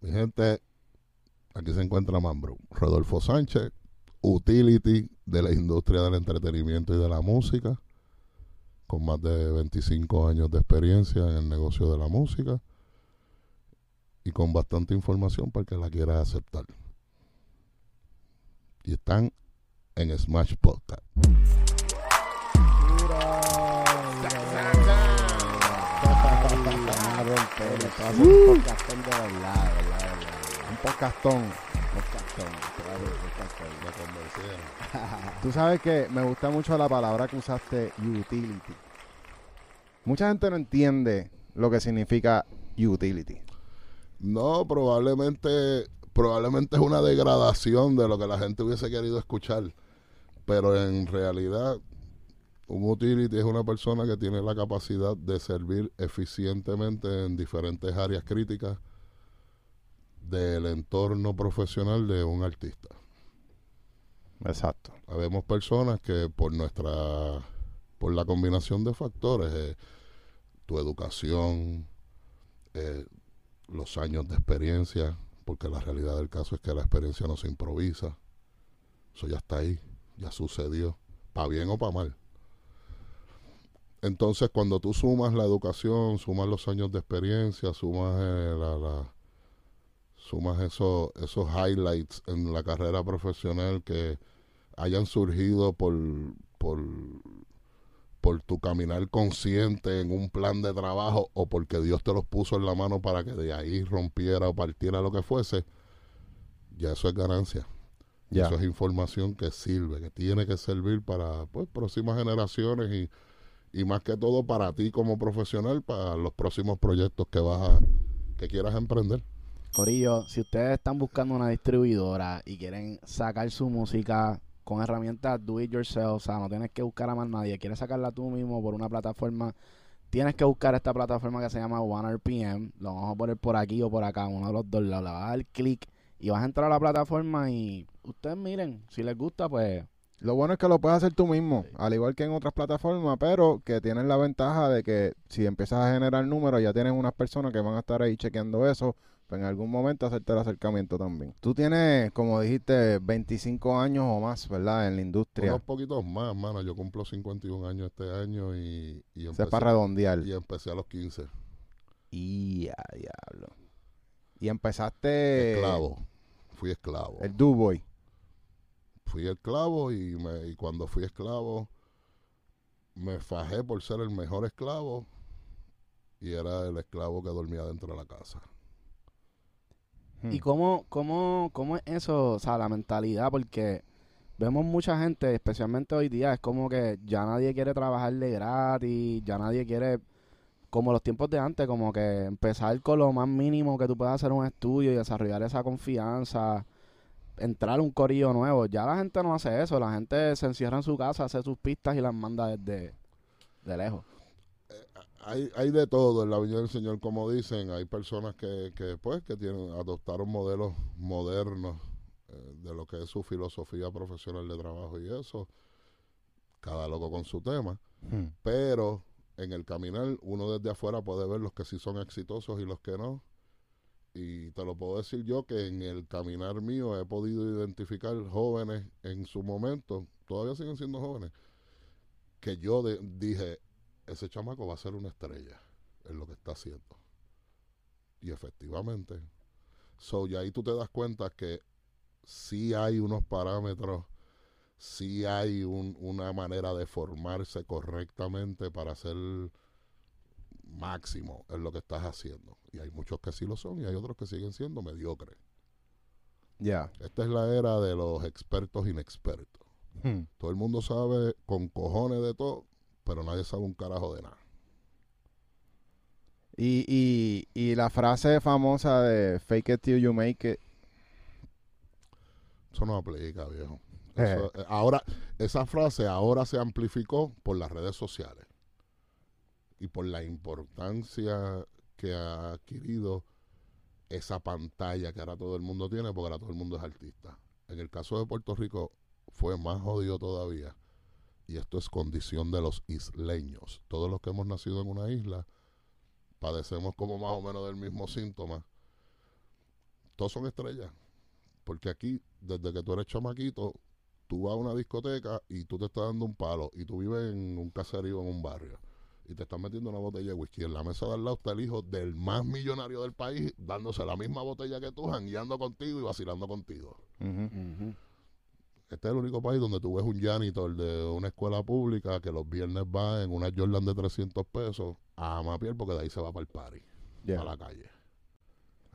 Mi gente, aquí se encuentra Mambro. Rodolfo Sánchez, utility de la industria del entretenimiento y de la música, con más de 25 años de experiencia en el negocio de la música y con bastante información para que la quiera aceptar. Y están en Smash Podcast. Un podcastón podcastón. Podcastón. Me convencieron. Tú sabes que me gusta mucho la palabra que usaste, utility. Mucha gente no entiende lo que significa utility. No, probablemente, probablemente es una degradación de lo que la gente hubiese querido escuchar. Pero en realidad, un utility es una persona que tiene la capacidad de servir eficientemente en diferentes áreas críticas del entorno profesional de un artista. Exacto. Habemos personas que por nuestra, por la combinación de factores, eh, tu educación, eh, los años de experiencia, porque la realidad del caso es que la experiencia no se improvisa. Eso ya está ahí, ya sucedió, para bien o para mal. Entonces, cuando tú sumas la educación, sumas los años de experiencia, sumas eh, la, la- sumas esos esos highlights en la carrera profesional que hayan surgido por por por tu caminar consciente en un plan de trabajo o porque Dios te los puso en la mano para que de ahí rompiera o partiera lo que fuese, ya eso es ganancia. Ya. Eso es información que sirve, que tiene que servir para pues, próximas generaciones y, y más que todo para ti como profesional, para los próximos proyectos que vas a, que quieras emprender. Corillo, si ustedes están buscando una distribuidora y quieren sacar su música con herramientas do it yourself, o sea, no tienes que buscar a más nadie, quieres sacarla tú mismo por una plataforma, tienes que buscar esta plataforma que se llama OneRPM, lo vamos a poner por aquí o por acá, uno de los dos lados, le vas a dar clic y vas a entrar a la plataforma y ustedes miren, si les gusta, pues Lo bueno es que lo puedes hacer tú mismo, Sí. al igual que en otras plataformas, pero que tienes la ventaja de que si empiezas a generar números, ya tienes unas personas que van a estar ahí chequeando eso, en algún momento hacerte el acercamiento también. Tú tienes, como dijiste, 25 años o más, ¿verdad? En la industria. Unos poquitos más, mano. Yo cumplo 51 años este año y, y, Se empecé, para redondear. y empecé a los 15. Y a diablo. Y empezaste... esclavo. Fui esclavo. El Duboy. Fui esclavo y, me, y cuando fui esclavo me fajé por ser el mejor esclavo y era el esclavo que dormía dentro de la casa. Hmm. ¿Y cómo, cómo, cómo es eso? O sea, la mentalidad, porque vemos mucha gente, especialmente hoy día, es como que ya nadie quiere trabajar de gratis, ya nadie quiere, como los tiempos de antes, como que empezar con lo más mínimo que tú puedas hacer un estudio y desarrollar esa confianza, entrar un corillo nuevo. Ya la gente no hace eso, la gente se encierra en su casa, hace sus pistas y las manda desde de lejos. Hay, hay de todo en la viña del Señor, como dicen. Hay personas que, que pues, que tienen, adoptaron modelos modernos eh, de lo que es su filosofía profesional de trabajo y eso. Cada loco con su tema. Hmm. pero en el caminar uno desde afuera puede ver los que sí son exitosos y los que no. Y te lo puedo decir yo que en el caminar mío he podido identificar jóvenes en su momento, todavía siguen siendo jóvenes, que yo de- dije, ese chamaco va a ser una estrella en lo que está haciendo. Y efectivamente. So, y ahí tú te das cuenta que sí hay unos parámetros sí hay un- una manera de formarse correctamente para ser máximo en lo que estás haciendo. Y hay muchos que sí lo son y hay otros que siguen siendo mediocres. Ya. Esta es la era de los expertos inexpertos. Hmm. Todo el mundo sabe con cojones de todo, pero nadie sabe un carajo de nada. Y, y, y la frase famosa de fake it till you make it. Eso no aplica, viejo. Eh. Eso, eh, ahora, esa frase ahora se amplificó por las redes sociales y por la importancia que ha adquirido esa pantalla que ahora todo el mundo tiene, porque ahora todo el mundo es artista. En el caso de Puerto Rico fue más jodido todavía. Y esto es condición de los isleños. Todos los que hemos nacido en una isla padecemos como más o menos del mismo síntoma. todos son estrellas. Porque aquí, desde que tú eres chamaquito, tú vas a una discoteca y tú te estás dando un palo y tú vives en un caserío en un barrio y te están metiendo una botella de whisky. En la mesa de al lado está el hijo del más millonario del país dándose la misma botella que tú, jangueando contigo y vacilando contigo. Ujú. Este es el único país donde tú ves un janitor de una escuela pública que los viernes va en una Jordan de 300 pesos a Mapiel porque de ahí se va para el party, Ya. para la calle.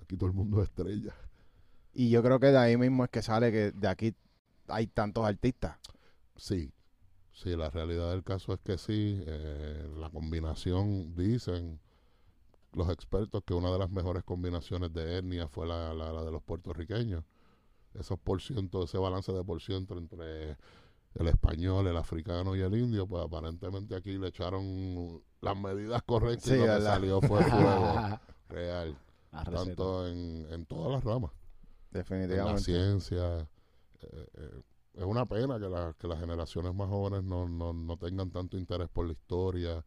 Aquí todo el mundo es estrella. Y yo creo que de ahí mismo es que sale que de aquí hay tantos artistas. Sí, sí, la realidad del caso es que sí. eh, la combinación, dicen los expertos que una de las mejores combinaciones de etnia fue la, la- la de los puertorriqueños. Esos por ciento, ese balance de por ciento entre el español, el africano y el indio, pues aparentemente aquí le echaron las medidas correctas Sí, y lo que salió fue fuego real, tanto en, en todas las ramas en la Definitivamente. ciencia. eh, eh, es una pena que, la- que las generaciones más jóvenes no, no, no tengan tanto interés por la historia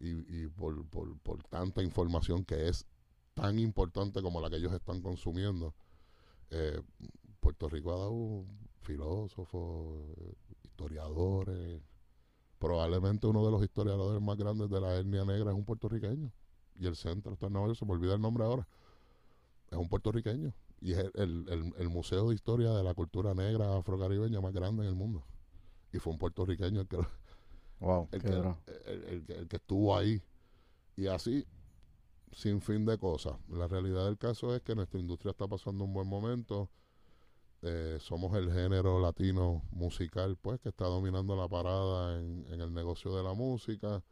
y, y por, por, por tanta información que es tan importante como la que ellos están consumiendo. Eh, Puerto Rico ha dado filósofos, historiadores. Probablemente uno de los historiadores más grandes de la etnia negra es un puertorriqueño. Y el centro está en Nueva York, se me olvida el nombre ahora. Es un puertorriqueño y es el, el- el- museo de historia de la cultura negra afrocaribeña más grande en el mundo. Y fue un puertorriqueño el que, Wow. que, el que- el que estuvo ahí. Y así, sin fin de cosas. La realidad del caso es que nuestra industria está pasando un buen momento. Eh, somos el género latino musical, pues, que está dominando la parada en, en el negocio de la música.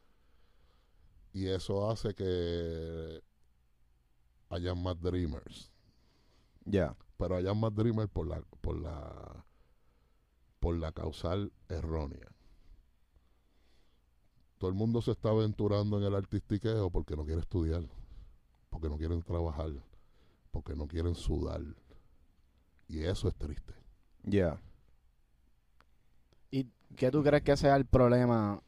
Y eso hace que hayan más dreamers Ya. pero hayan más dreamers por la por la por la causal errónea. Todo el mundo se está aventurando en el artistiqueo porque no quiere estudiar, porque no quieren trabajar, porque no quieren sudar. Y eso es triste. Ya. ¿Y qué tú crees que sea el problema?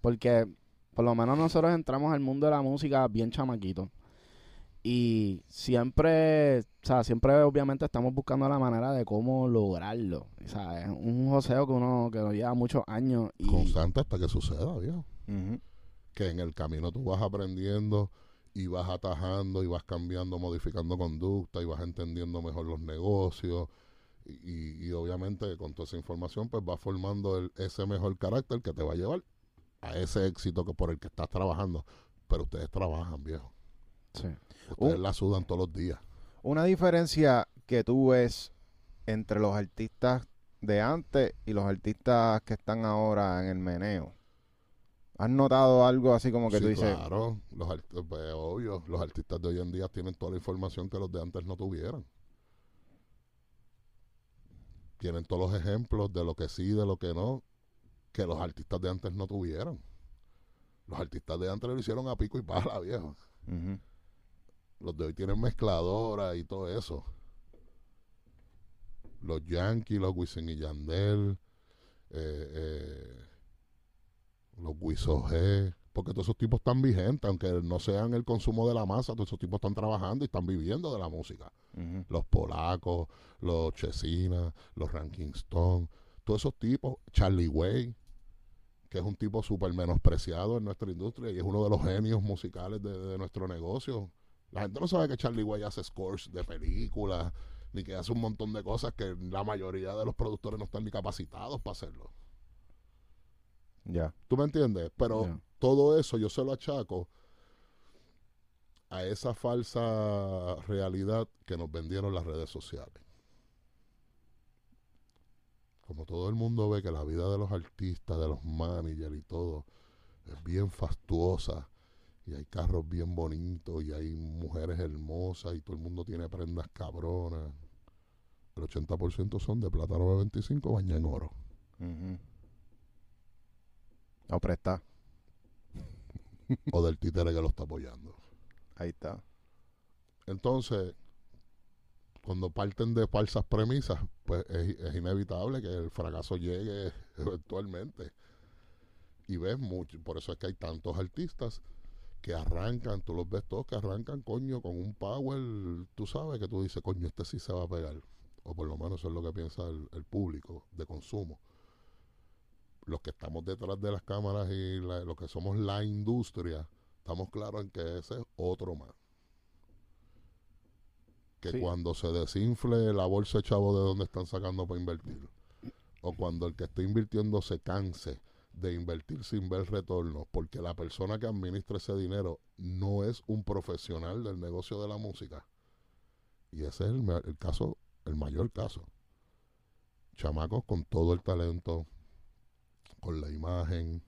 Porque por lo menos nosotros entramos al mundo de la música bien chamaquito. Y siempre, o sea, siempre obviamente estamos buscando la manera de cómo lograrlo. O sea, es un joseo que uno que nos lleva muchos años. Y, Constante hasta que suceda, viejo. Que en el camino tú vas aprendiendo y vas atajando y vas cambiando, modificando conducta y vas entendiendo mejor los negocios. Y, y- obviamente con toda esa información pues vas formando el- ese mejor carácter que te va a llevar a ese éxito que por el que estás trabajando. Pero ustedes trabajan, viejo. Sí. Ustedes la sudan todos los días. Una diferencia que tú ves entre los artistas de antes y los artistas que están ahora en el meneo. ¿Has notado algo así como que Sí, tú dices, claro, los pues, obvio, los artistas de hoy en día tienen toda la información que los de antes no tuvieran. Tienen todos los ejemplos de lo que sí, de lo que no, que los artistas de antes no tuvieron. Los artistas de antes lo hicieron a pico y pala, viejo. Los de hoy tienen mezcladora y todo eso. Los Yankees, los Wisin y Yandel, eh, eh, los Wiso G, porque todos esos tipos están vigentes, aunque no sean el consumo de la masa, todos esos tipos están trabajando y están viviendo de la música. Los polacos, los Chesina, los Ranking Stone, todos esos tipos, Charlie Way, que es un tipo súper menospreciado en nuestra industria y es uno de los genios musicales de, de nuestro negocio. La gente no sabe que Charlie Way hace scores de películas, ni que hace un montón de cosas que la mayoría de los productores no están ni capacitados para hacerlo. Ya. ¿Tú me entiendes? Pero todo eso yo se lo achaco a esa falsa realidad que nos vendieron las redes sociales. Como todo el mundo ve que la vida de los artistas, de los managers y todo, es bien fastuosa. Y hay carros bien bonitos y hay mujeres hermosas y todo el mundo tiene prendas cabronas. El 80% son de plátano de 25 baña en oro. Ujú. O presta. o del títere que lo está apoyando. Ahí está. Entonces, cuando parten de falsas premisas, pues es, es inevitable que el fracaso llegue eventualmente. Y ves mucho, por eso es que hay tantos artistas que arrancan, tú los ves todos que arrancan, coño, con un power, tú sabes que tú dices, coño, este sí se va a pegar. O por lo menos eso es lo que piensa el, el público de consumo. Los que estamos detrás de las cámaras y la- los que somos la industria, estamos claros en que ese es otro más. Que Sí. cuando se desinfle la bolsa de chavo de donde están sacando para invertir, o cuando el que está invirtiendo se canse de invertir sin ver retorno, porque la persona que administra ese dinero no es un profesional del negocio de la música. Y ese es el, el caso, el mayor caso. Chamacos con todo el talento, con la imagen,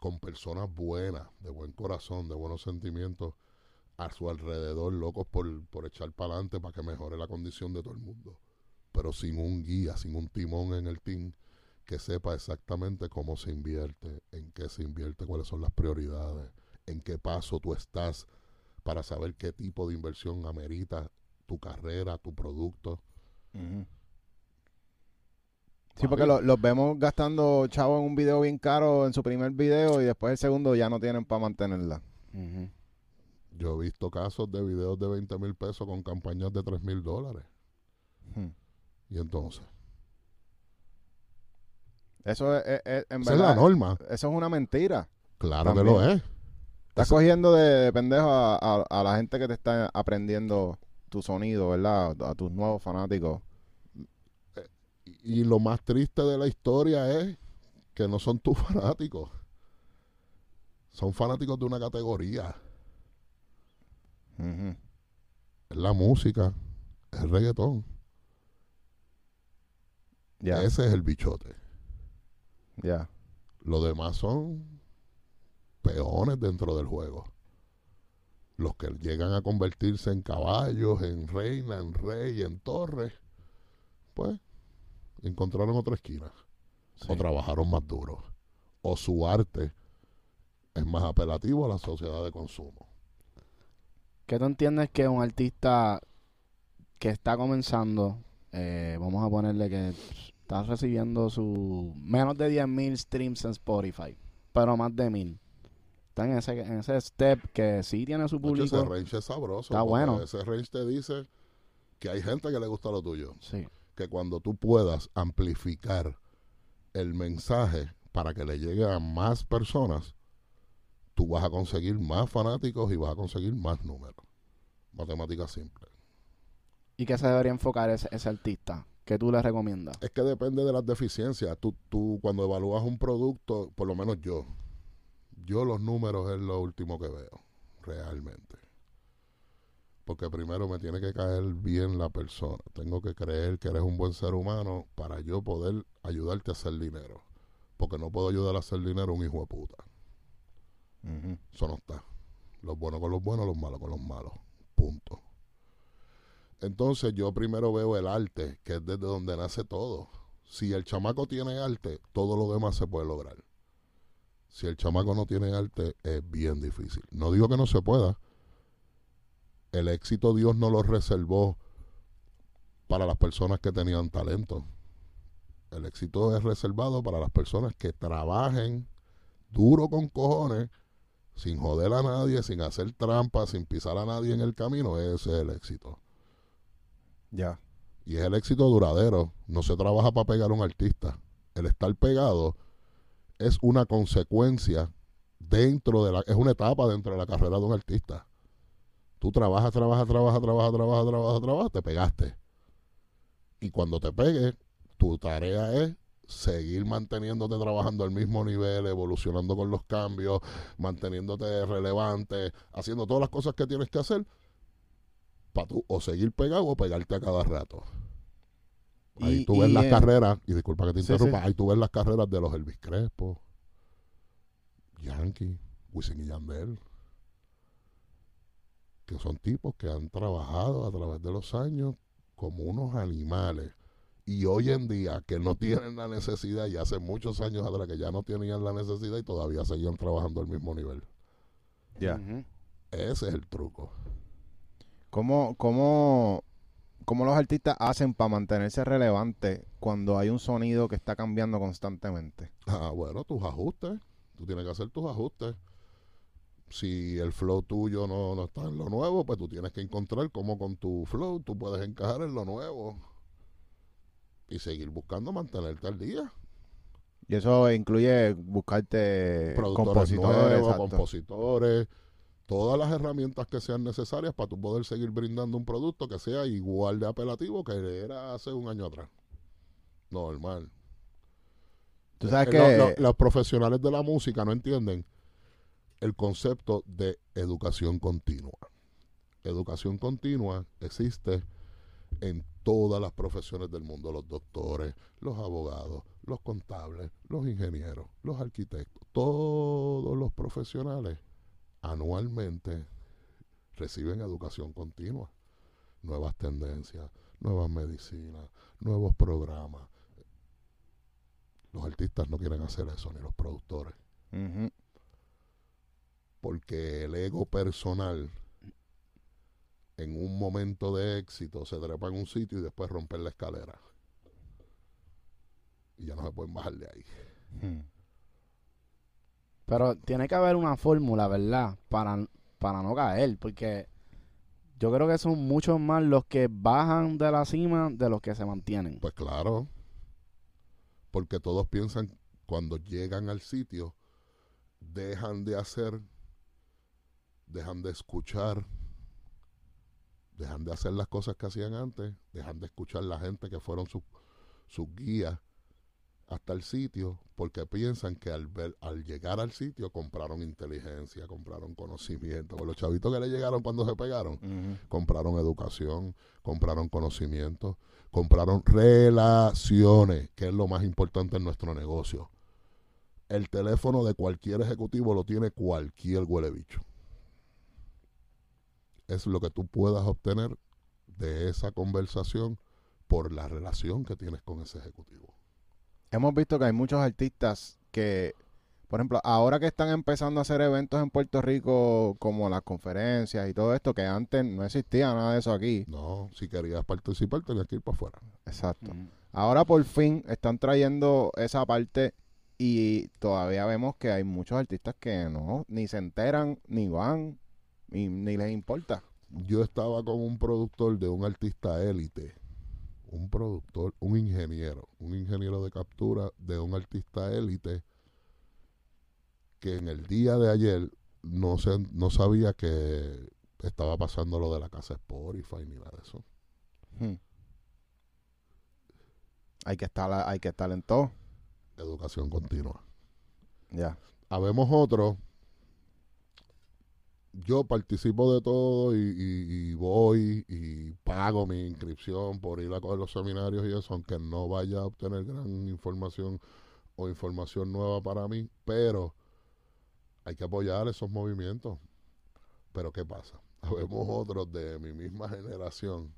con personas buenas, de buen corazón, de buenos sentimientos, a su alrededor, locos por, por echar para adelante para que mejore la condición de todo el mundo. Pero sin un guía, sin un timón en el team que sepa exactamente cómo se invierte, en qué se invierte, cuáles son las prioridades, en qué paso tú estás para saber qué tipo de inversión amerita tu carrera, tu producto. Sí, porque lo- los vemos gastando chavo en un video bien caro en su primer video y después el segundo ya no tienen para mantenerla. Yo he visto casos de videos de 20 mil pesos con campañas de 3 mil dólares. Hmm. Y entonces, Eso es, es- es- en esa es la norma. eso es una mentira. Claro que También. lo es. Estás Eso- cogiendo de, de pendejo a, a- a la gente que te está aprendiendo tu sonido, ¿verdad? A tus nuevos fanáticos. Y lo más triste de la historia es que no son tus fanáticos. Son fanáticos de una categoría. Es la música, es el reggaetón. Ya, Ese es el bichote. ya. Los demás son peones dentro del juego. Los que llegan a convertirse en caballos, en reina, en rey, en torre, pues encontraron otra esquina. Sí. O trabajaron más duro. O su arte es más apelativo a la sociedad de consumo. ¿Qué tú entiendes que un artista que está comenzando, eh, vamos a ponerle que está recibiendo su menos de 10.000 streams en Spotify, pero más de 1.000? Está en ese, en ese step que sí tiene su público. ese range es sabroso. Está bueno. Ese range te dice que hay gente que le gusta lo tuyo. Sí. Que cuando tú puedas amplificar el mensaje para que le llegue a más personas, tú vas a conseguir más fanáticos y vas a conseguir más números. Matemática simple. ¿Y qué se debería enfocar ese, ese artista? ¿Qué tú le recomiendas? Es que depende de las deficiencias. Tú, tú cuando evalúas un producto, por lo menos yo, yo los números es lo último que veo, realmente. Porque primero me tiene que caer bien la persona. Tengo que creer que eres un buen ser humano para yo poder ayudarte a hacer dinero. Porque no puedo ayudar a hacer dinero a un hijo de puta. Eso no está. Los buenos con los buenos, los malos con los malos. Punto. Entonces yo primero veo el arte, que es desde donde nace todo. Si el chamaco tiene arte, todo lo demás se puede lograr. Si el chamaco no tiene arte, es bien difícil. No digo que no se pueda. El éxito Dios no lo reservó para las personas que tenían talento. El éxito es reservado para las personas que trabajen duro con cojones sin joder a nadie, sin hacer trampas, sin pisar a nadie en el camino, ese es el éxito. Ya. Y es el éxito duradero. No se trabaja para pegar a un artista. El estar pegado es una consecuencia dentro de la, es una etapa dentro de la carrera de un artista. Tú trabajas, trabajas, trabajas, trabajas, trabajas, trabajas, trabajas, te pegaste. Y cuando te pegues, tu tarea es seguir manteniéndote trabajando al mismo nivel, evolucionando con los cambios, manteniéndote relevante, haciendo todas las cosas que tienes que hacer para tú o seguir pegado o pegarte a cada rato. Ahí Y- tú ves y las carreras, y disculpa que te Sí, interrumpa, sí. ahí tú ves las carreras de los Elvis Crespo, Yankee, Wisin y Yandel, que son tipos que han trabajado a través de los años como unos animales. Y hoy en día que no tienen la necesidad, y hace muchos años atrás que ya no tenían la necesidad y todavía seguían trabajando al mismo nivel. Ya. Ese es el truco. ¿Cómo, cómo, cómo los artistas hacen para mantenerse relevantes cuando hay un sonido que está cambiando constantemente? Ah, bueno, tus ajustes. Tú tienes que hacer tus ajustes. Si el flow tuyo no, no está en lo nuevo, pues tú tienes que encontrar cómo con tu flow tú puedes encajar en lo nuevo y seguir buscando mantenerte al día. Y eso incluye buscarte Productores compositores. nuevos, compositores, todas las herramientas que sean necesarias para tú poder seguir brindando un producto que sea igual de apelativo que era hace un año atrás. Normal. Tú sabes Eh, que... lo- lo- los profesionales de la música no entienden el concepto de educación continua. Educación continua existe en todas las profesiones del mundo, los doctores, los abogados, los contables, los ingenieros, los arquitectos, todos los profesionales anualmente reciben educación continua, nuevas tendencias, nuevas medicinas, nuevos programas. Los artistas no quieren hacer eso, ni los productores, Ujú. Porque el ego personal en un momento de éxito se trepa en un sitio y después romper la escalera. Y ya no se pueden bajar de ahí. Hmm. Pero tiene que haber una fórmula, ¿verdad? Para, para no caer, porque yo creo que son muchos más los que bajan de la cima de los que se mantienen. Pues claro, porque todos piensan cuando llegan al sitio, dejan de hacer, dejan de escuchar, dejan de hacer las cosas que hacían antes, dejan de escuchar la gente que fueron sus sus guías hasta el sitio, porque piensan que al, ver, al llegar al sitio compraron inteligencia, compraron conocimiento. Con los chavitos que le llegaron cuando se pegaron, compraron educación, compraron conocimiento, compraron relaciones, que es lo más importante en nuestro negocio. El teléfono de cualquier ejecutivo lo tiene cualquier huele bicho. Es lo que tú puedas obtener de esa conversación por la relación que tienes con ese ejecutivo. Hemos visto que hay muchos artistas que, por ejemplo, ahora que están empezando a hacer eventos en Puerto Rico, como las conferencias y todo esto, que antes no existía nada de eso aquí. No, si querías participar tenías que ir para afuera. Exacto. Ahora por fin están trayendo esa parte y todavía vemos que hay muchos artistas que no, ni se enteran, ni van, ni, ni les importa. yo estaba con un productor de un artista élite, un productor, un ingeniero, un ingeniero de captura de un artista élite que en el día de ayer no se, no sabía que estaba pasando lo de la casa Spotify ni nada de eso. Hmm. Hay que estar, hay que estar en todo. Educación continua. Ya. Habemos otros. Yo participo de todo y, y- y voy y pago mi inscripción por ir a coger los seminarios y eso, aunque no vaya a obtener gran información o información nueva para mí, pero hay que apoyar esos movimientos. Pero ¿qué pasa? Habemos otros de mi misma generación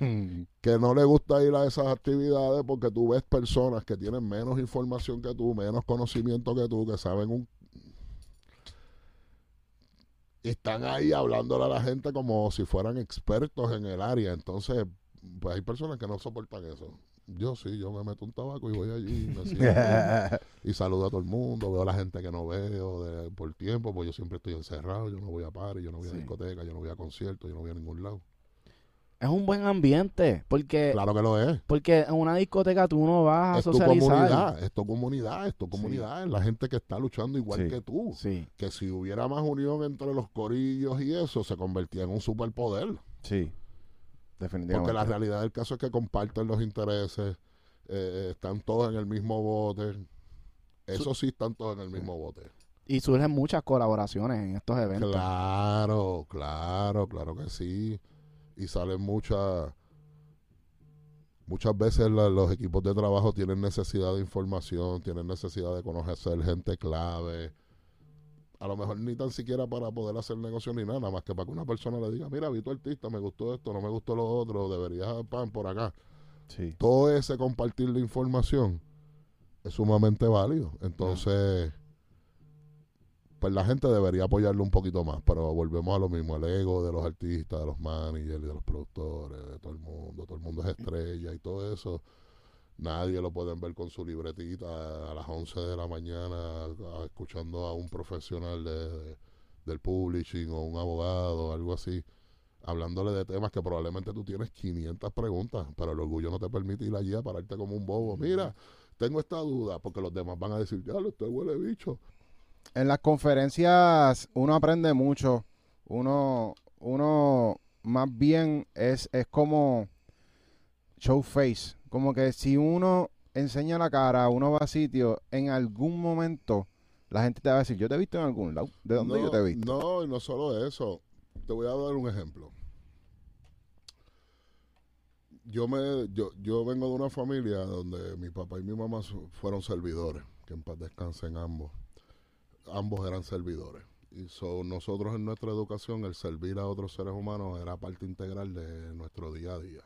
que no le gusta ir a esas actividades porque tú ves personas que tienen menos información que tú, menos conocimiento que tú, que saben un... Están ahí hablándole a la gente como si fueran expertos en el área. Entonces, pues hay personas que no soportan eso. Yo sí, yo me meto un tabaco y voy allí y, me siento y saludo a todo el mundo. Veo a la gente que no veo de- por tiempo, pues yo siempre estoy encerrado. Yo no voy a pares, yo no voy a Sí. discoteca, yo no voy a conciertos, yo no voy a ningún lado. Es un buen ambiente, porque, Claro que lo es. porque en una discoteca tú no vas a es tu socializar. comunidad, es tu comunidad, es tu comunidad, es la gente que está luchando igual Sí. que tú. Sí. Que si hubiera más unión entre los corillos y eso, se convertía en un superpoder. Sí. Definitivamente. Porque la realidad del caso es que comparten los intereses, eh, están todos en el mismo bote. Eso sí, están todos en el mismo bote. Y surgen muchas colaboraciones en estos eventos. Claro, claro, claro que sí. Y salen muchas. Muchas veces la- los equipos de trabajo tienen necesidad de información, tienen necesidad de conocer gente clave. A lo mejor ni tan siquiera para poder hacer negocio ni nada, nada más que para que una persona le diga, mira, vi tu artista, me gustó esto, no me gustó lo otro, deberías pan por acá. Sí. Todo ese compartir de información es sumamente válido. Entonces, pues la gente debería apoyarlo un poquito más, pero volvemos a lo mismo, el ego de los artistas, de los managers, de los productores, de todo el mundo, todo el mundo es estrella y todo eso. Nadie lo pueden ver con su libretita a las 11 de la mañana escuchando a un profesional de, de- del publishing o un abogado algo así, hablándole de temas que probablemente tú tienes 500 preguntas, pero el orgullo no te permite ir allí a pararte como un bobo. Mira, tengo esta duda, porque los demás van a decir, ya, usted huele bicho. En las conferencias uno aprende mucho. Uno, uno más bien es, es como show face. Como que si uno enseña la cara, uno va a sitio, en algún momento la gente te va a decir, yo te he visto en algún lado. ¿De dónde no, yo te he visto? No, y no solo eso. Te voy a dar un ejemplo. Yo me, yo, yo vengo de una familia donde mi papá y mi mamá fueron servidores, que en paz descansen ambos. Ambos eran servidores. Y so, nosotros en nuestra educación, el servir a otros seres humanos era parte integral de nuestro día a día.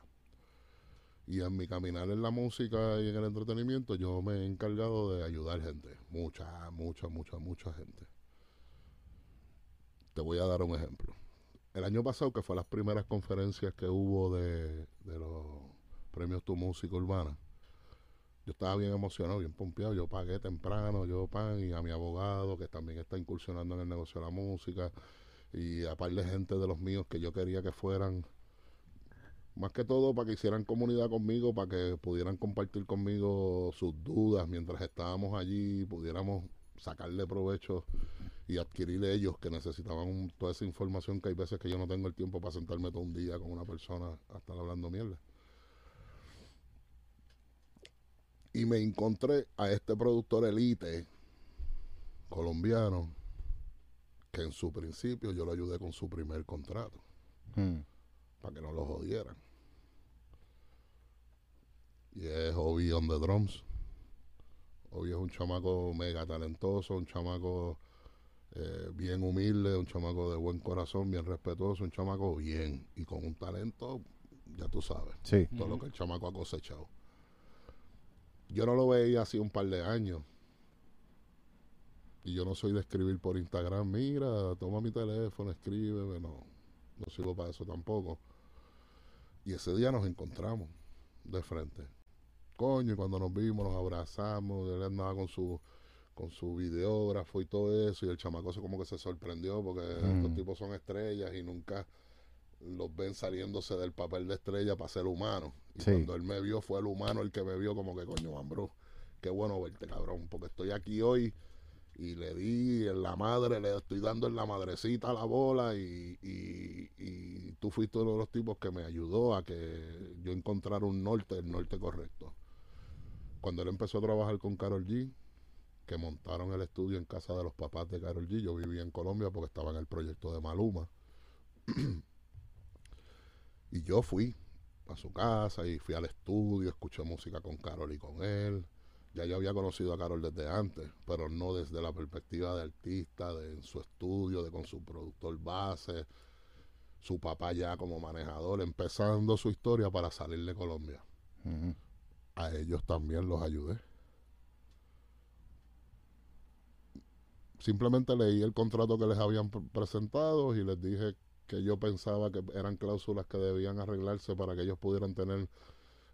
Y en mi caminar en la música y en el entretenimiento, yo me he encargado de ayudar gente. Mucha, mucha, mucha, mucha gente. Te voy a dar un ejemplo. El año pasado, que fue las primeras conferencias que hubo de, de los premios Tu Música Urbana, yo estaba bien emocionado, bien pompeado. Yo pagué temprano, yo pan, y a mi abogado, que también está incursionando en el negocio de la música, y a par de gente de los míos que yo quería que fueran, más que todo para que hicieran comunidad conmigo, para que pudieran compartir conmigo sus dudas mientras estábamos allí, pudiéramos sacarle provecho y adquirir ellos que necesitaban toda esa información que hay veces que yo no tengo el tiempo para sentarme todo un día con una persona a estar hablando mierda. Y me encontré a este productor elite colombiano que en su principio yo lo ayudé con su primer contrato Hmm. para que no lo jodieran. Y es Obi on the drums. Obi es un chamaco mega talentoso, un chamaco eh, bien humilde, un chamaco de buen corazón, bien respetuoso, un chamaco bien y con un talento, ya tú sabes, Sí. todo lo que el chamaco ha cosechado. Yo no lo veía así un par de años. Y yo no soy de escribir por Instagram, mira, toma mi teléfono, escríbeme, no, no sirvo para eso tampoco. Y ese día nos encontramos de frente. Coño, y cuando nos vimos, nos abrazamos, él andaba con su con su videógrafo y todo eso, y el chamaco se como que se sorprendió porque Mm. estos tipos son estrellas y nunca los ven saliéndose del papel de estrella para ser humanos. Y Sí. cuando él me vio, fue el humano el que me vio como que, coño, bro, qué bueno verte, cabrón, porque estoy aquí hoy y le di en la madre, le estoy dando en la madrecita la bola y, y, y tú fuiste uno de los tipos que me ayudó a que yo encontrara un norte, el norte correcto. Cuando él empezó a trabajar con Carol G, que montaron el estudio en casa de los papás de Carol G, yo vivía en Colombia porque estaba en el proyecto de Maluma. y yo fui a su casa y fui al estudio, escuché música con Carol y con él. Ya yo había conocido a Carol desde antes, pero no desde la perspectiva de artista, de en su estudio, de con su productor base, su papá ya como manejador, empezando su historia para salir de Colombia. A ellos también los ayudé. Simplemente leí el contrato que les habían pre- presentado y les dije que yo pensaba que eran cláusulas que debían arreglarse para que ellos pudieran tener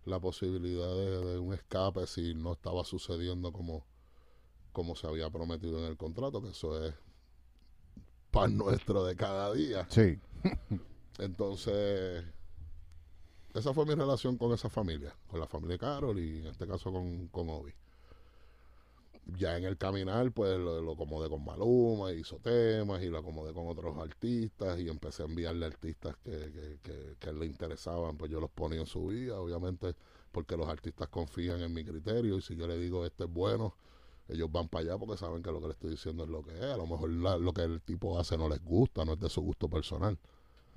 la posibilidad de, de un escape si no estaba sucediendo como, como se había prometido en el contrato, que eso es pan nuestro de cada día. Sí. Entonces, esa fue mi relación con esa familia, con la familia de Carol y en este caso con, con Obi. Ya en el caminar, pues lo, lo acomodé con Maluma, hizo temas y lo acomodé con otros artistas y empecé a enviarle artistas que, que, que, que le interesaban, pues yo los ponía en su vida, obviamente, porque los artistas confían en mi criterio y si yo le digo este es bueno, ellos van para allá porque saben que lo que le estoy diciendo es lo que es. A lo mejor la- lo que el tipo hace no les gusta, no es de su gusto personal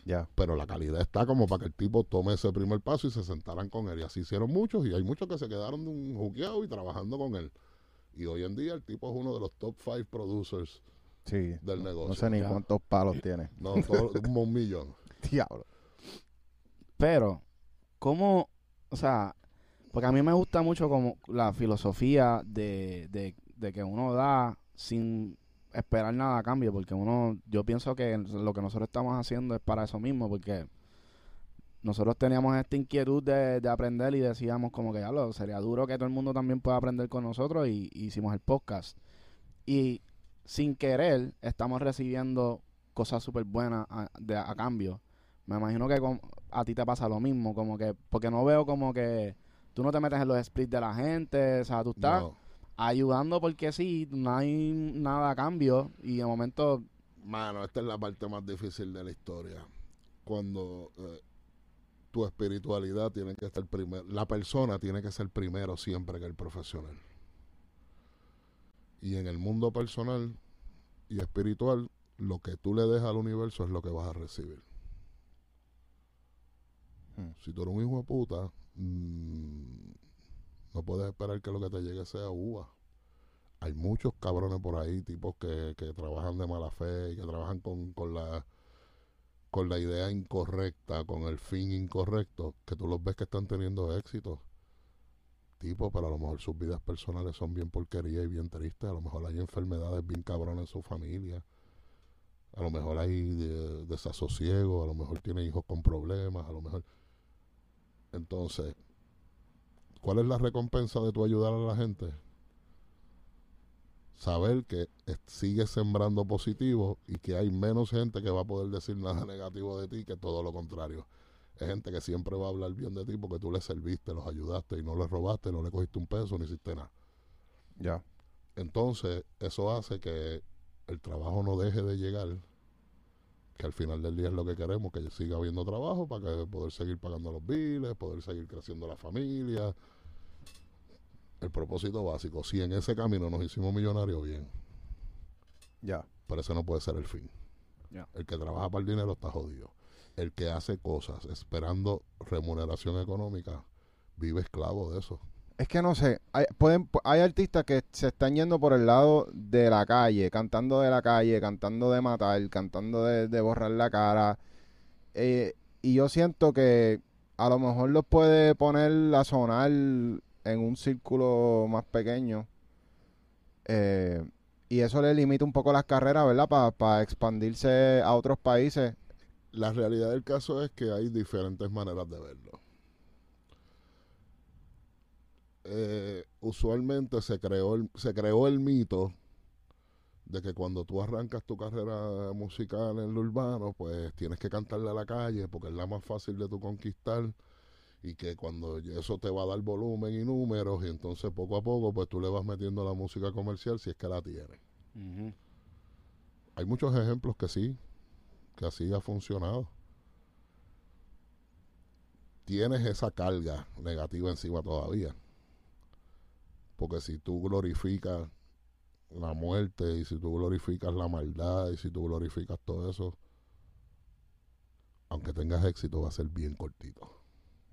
Ya. pero la calidad está como para que el tipo tome ese primer paso y se sentaran con él. Y así hicieron muchos, y hay muchos que se quedaron de un juqueado y trabajando con él. Y hoy en día el tipo es uno de los top five producers Sí. del negocio. No sé ni Ya. cuántos palos tiene. No, todo- un millón. Diablo. Pero, ¿cómo, o sea, porque a mí me gusta mucho como la filosofía de, de, de que uno da sin esperar nada a cambio, porque uno, yo pienso que lo que nosotros estamos haciendo es para eso mismo, porque nosotros teníamos esta inquietud de, de aprender y decíamos como que, ya lo sería duro que todo el mundo también pueda aprender con nosotros y, y hicimos el podcast. Y sin querer estamos recibiendo cosas súper buenas a, de, a cambio. Me imagino que con- a ti te pasa lo mismo, como que, porque no veo como que tú no te metes en los splits de la gente, o sea, tú estás No, ayudando porque sí, no hay nada a cambio y de momento, mano, esta es la parte más difícil de la historia. Cuando eh, tu espiritualidad tiene que estar primero, la persona tiene que ser primero siempre que el profesional. Y en el mundo personal y espiritual, lo que tú le dejas al universo es lo que vas a recibir. Hmm. Si tú eres un hijo de puta, mm, no puedes esperar que lo que te llegue sea uva. Hay muchos cabrones por ahí, tipos que, que trabajan de mala fe y que trabajan con, con la con la idea incorrecta, con el fin incorrecto, que tú los ves que están teniendo éxito. Tipo, pero a lo mejor sus vidas personales son bien porquería y bien tristes. A lo mejor hay enfermedades bien cabronas en su familia. A lo mejor hay eh, desasosiego. A lo mejor tiene hijos con problemas. A lo mejor. Entonces, ¿cuál es la recompensa de tu ayudar a la gente? Saber que es- sigues sembrando positivo y que hay menos gente que va a poder decir nada negativo de ti que todo lo contrario. Es gente que siempre va a hablar bien de ti porque tú les serviste, los ayudaste y no les robaste, no le cogiste un peso ni hiciste nada. Ya. Entonces, eso hace que el trabajo no deje de llegar, que al final del día es lo que queremos, que siga habiendo trabajo para que poder seguir pagando los biles, poder seguir creciendo la familia. El propósito básico, si en ese camino nos hicimos millonarios, bien, Ya. pero ese no puede ser el fin. Ya. El que trabaja para el dinero está jodido. El que hace cosas esperando remuneración económica vive esclavo de eso. Es que no sé, hay, pueden, hay artistas que se están yendo por el lado de la calle, cantando de la calle, cantando de matar, cantando de, de borrar la cara. Eh, y yo siento que a lo mejor los puede poner a sonar en un círculo más pequeño. Eh, y eso le limita un poco las carreras, ¿verdad? Para expandirse a otros países. La realidad del caso es que hay diferentes maneras de verlo. Eh, usualmente se creó, el, se creó el mito de que cuando tú arrancas tu carrera musical en lo urbano, pues tienes que cantarle a la calle porque es la más fácil de tu conquistar y que cuando eso te va a dar volumen y números y entonces poco a poco pues tú le vas metiendo la música comercial si es que la tienes. Hay muchos ejemplos que sí, que así ha funcionado. Tienes esa carga negativa encima todavía. Porque si tú glorificas la muerte y si tú glorificas la maldad y si tú glorificas todo eso, aunque tengas éxito va a ser bien cortito.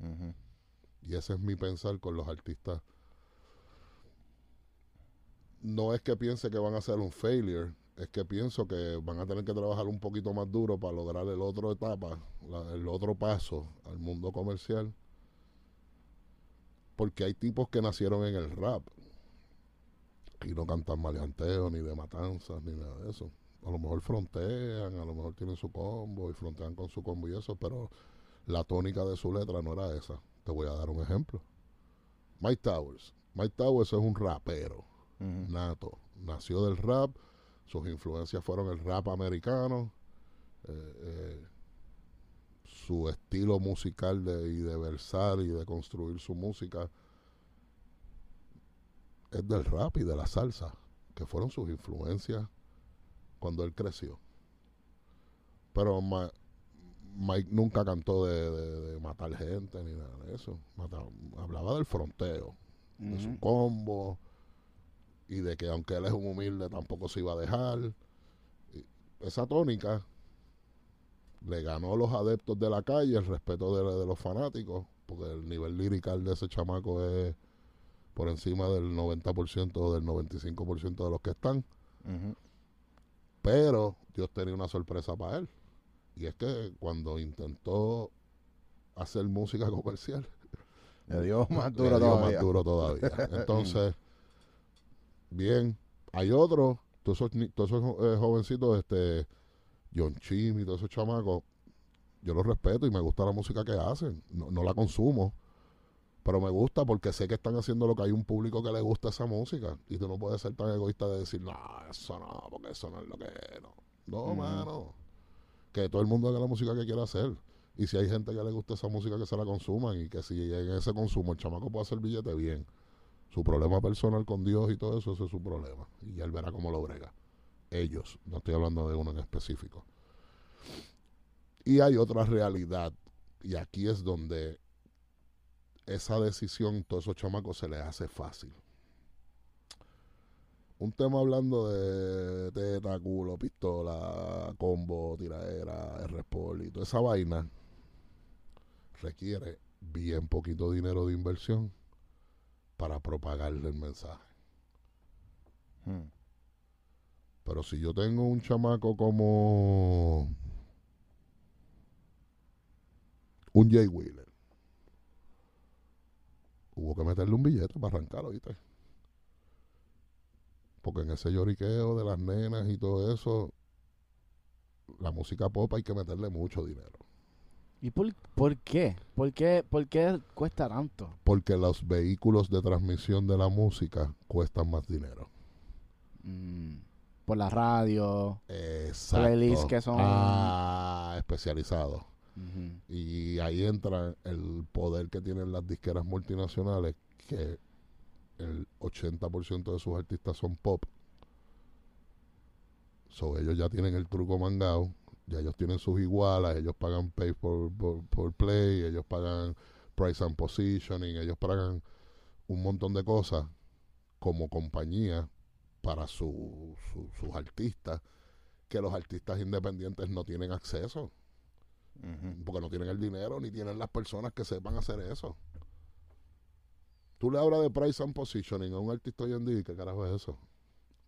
Ujú. Y ese es mi pensar con los artistas. No es que piense que van a ser un failure, es que pienso que van a tener que trabajar un poquito más duro para lograr el otro etapa, la- el otro paso al mundo comercial. Porque hay tipos que nacieron en el rap y no cantan maleanteo, ni de matanzas, ni nada de eso. A lo mejor frontean, a lo mejor tienen su combo y frontean con su combo y eso, pero la tónica de su letra no era esa. Te voy a dar un ejemplo. Mike Towers. Mike Towers es un rapero nato. Nació del rap. Sus influencias fueron el rap americano. eh, eh, su estilo musical de, y de versar y de construir su música es del rap y de la salsa, que fueron sus influencias cuando él creció. Pero Ma- Mike nunca cantó de, de- de matar gente ni nada de eso. Mata- hablaba del fronteo, de su combo y de que aunque él es un humilde tampoco se iba a dejar. Y esa tónica le ganó a los adeptos de la calle el respeto de, de los fanáticos, porque el nivel lirical de ese chamaco es por encima del 90% o del 95% de los que están. Pero Dios tenía una sorpresa para él. Y es que cuando intentó hacer música comercial, Le dio más duro dio todavía. más duro todavía. Entonces, bien, hay otros, todos esos, todos esos eh, jovencitos, este, John Chim y todos esos chamacos, yo lo respeto y me gusta la música que hacen. No, no la consumo, pero me gusta porque sé que están haciendo lo que hay un público que le gusta esa música. Y tú no puedes ser tan egoísta de decir, no, eso no, porque eso no es lo que es. No, no Ujú. mano. Que todo el mundo haga la música que quiera hacer. Y si hay gente que le gusta esa música, que se la consuman. Y que si en ese consumo el chamaco puede hacer billete, bien. Su problema personal con Dios y todo eso, ese es su problema. Y él verá cómo lo brega. Ellos, no estoy hablando de uno en específico. Y hay otra realidad. Y aquí es donde esa decisión, todos esos chamacos se les hace fácil. Un tema hablando de teta, culo, pistola, combo, tiraera, R-Sport y toda esa vaina requiere bien poquito dinero de inversión para propagarle el mensaje. Hmm. Pero si yo tengo un chamaco como un Jay Wheeler, hubo que meterle un billete para arrancarlo, ¿viste? Porque en ese lloriqueo de las nenas y todo eso, la música pop hay que meterle mucho dinero. ¿Y por, por qué? ¿Por qué? ¿Por qué cuesta tanto? Porque los vehículos de transmisión de la música cuestan más dinero. Mm, por la radio. Exacto. Playlists que son- Ah, especializados. Y ahí entra el poder que tienen las disqueras multinacionales, que el 80% de sus artistas son pop. So, ellos ya tienen el truco mangado, ya ellos tienen sus igualas, ellos pagan pay por, por, por play, ellos pagan price and positioning, ellos pagan un montón de cosas como compañía para su- su- sus artistas, que los artistas independientes no tienen acceso porque no tienen el dinero ni tienen las personas que sepan hacer eso. Tú le hablas de price and positioning a un artista hoy en día, y ¿qué carajo es eso?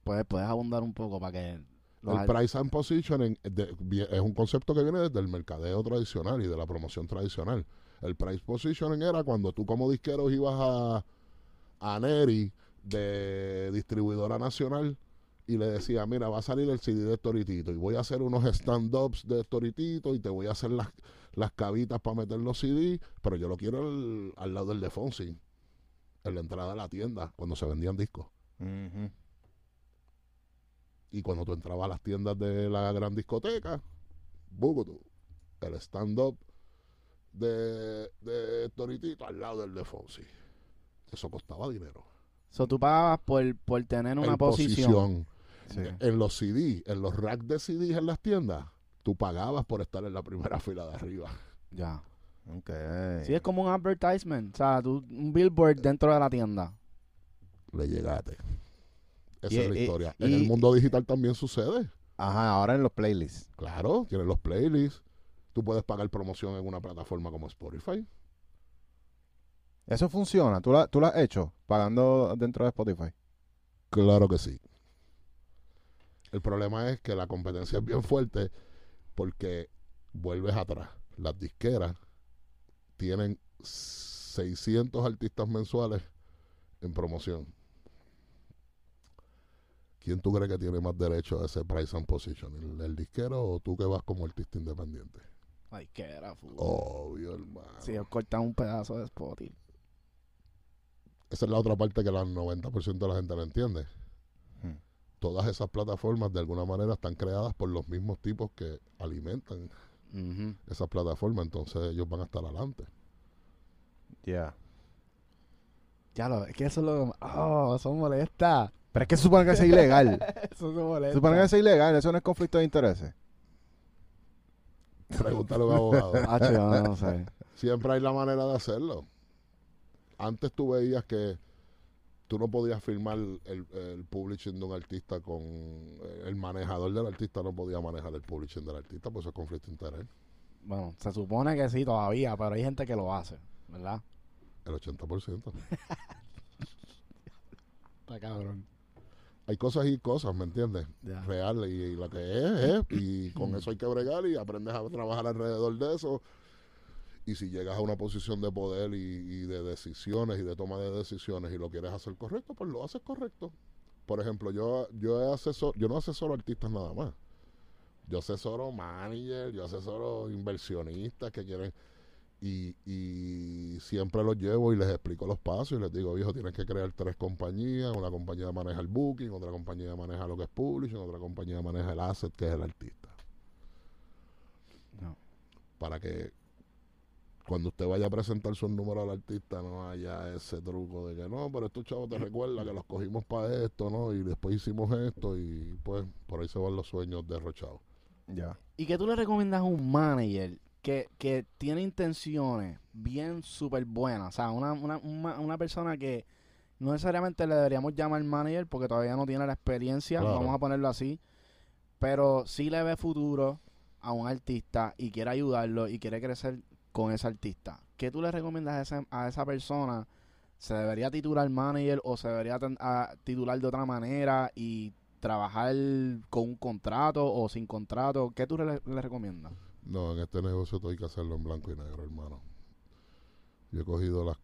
Puedes, puedes abundar un poco para que... los el price and positioning es de- vie- es un concepto que viene desde el mercadeo tradicional y de la promoción tradicional. El price positioning era cuando tú como disquero ibas a, a Neri de distribuidora nacional y le decía, mira, va a salir el CD de Toritito y voy a hacer unos stand-ups de Toritito y te voy a hacer las, las cabitas para meter los CD, pero yo lo quiero al, al lado del de Fonsi, en la entrada de la tienda, cuando se vendían discos. Y cuando tú entrabas a las tiendas de la gran discoteca, Bugutu, el stand-up de, de Toritito al lado del de Fonsi. Eso costaba dinero. So, tú pagabas por, por tener una En posición. Sí. En los CD, en los racks de CDs en las tiendas, tú pagabas por estar en la primera fila de arriba. Ya. Ok. Sí, es como un advertisement. O sea, tú, un billboard dentro de la tienda. Le llegaste. Esa Y- es la y- historia. y- en el mundo digital también sucede. Ajá, ahora en los playlists. Claro, tienes los playlists. Tú puedes pagar promoción en una plataforma como Spotify. Eso funciona. ¿Tú, la, ¿Tú lo has hecho pagando dentro de Spotify? Claro que sí. El problema es que la competencia es bien fuerte porque vuelves atrás. Las disqueras tienen 600 artistas mensuales en promoción. ¿Quién tú crees que tiene más derecho a ese price and position? ¿El, el disquero o tú que vas como artista independiente? Ay, qué era, fu- Obvio, hermano. Si ellos cortan un pedazo de Spotify. Esa es la otra parte que el 90% de la gente no entiende. Hmm. Todas esas plataformas de alguna manera están creadas por los mismos tipos que alimentan Ujú. esas plataformas, entonces ellos van a estar adelante. Ya. Ya lo, es que eso es lo Oh, eso molesta. Pero es que se supone que es ilegal. Eso se molesta. se supone que es ilegal. Eso no es conflicto de intereses. Pregúntale a un abogado. No sé. Siempre hay la manera de hacerlo. Antes tú veías que tú no podías firmar el, el publishing de un artista con el manejador del artista no podía manejar el publishing del artista, pues eso es conflicto de interés. Bueno, se supone que sí todavía, pero hay gente que lo hace, ¿verdad? El 80%. Está cabrón. Hay cosas y cosas, ¿me entiendes? Ya. real y, y lo que es, es, y con eso hay que bregar y aprendes a trabajar alrededor de eso. Y si llegas a una posición de poder y, y de decisiones y de toma de decisiones y lo quieres hacer correcto, pues lo haces correcto. Por ejemplo, yo yo he asesor, yo no asesoro artistas nada más. Yo asesoro manager, yo asesoro inversionistas que quieren y, y siempre los llevo y les explico los pasos y les digo, viejo, tienes que crear tres compañías, una compañía maneja el booking, otra compañía maneja lo que es publishing, otra compañía maneja el asset que es el artista. No. Para que cuando usted vaya a presentar su número al artista no haya ese truco de que no, pero estos chavos te recuerda que los cogimos para esto, ¿no? Y después hicimos esto y pues por ahí se van los sueños derrochados. Ya. ¿Y qué tú le recomiendas a un manager que, que tiene intenciones bien súper buenas? O sea, una, una, una, una persona que no necesariamente le deberíamos llamar manager porque todavía no tiene la experiencia, Claro. vamos a ponerlo así, pero sí le ve futuro a un artista y quiere ayudarlo y quiere crecer con ese artista. ¿Qué tú le recomiendas a, ese- a esa persona? ¿Se debería titular manager o se debería a- titular de otra manera y trabajar con un contrato o sin contrato? ¿Qué tú le, recomiendas? No, en este negocio todo hay que hacerlo en blanco y negro, hermano. Yo he cogido las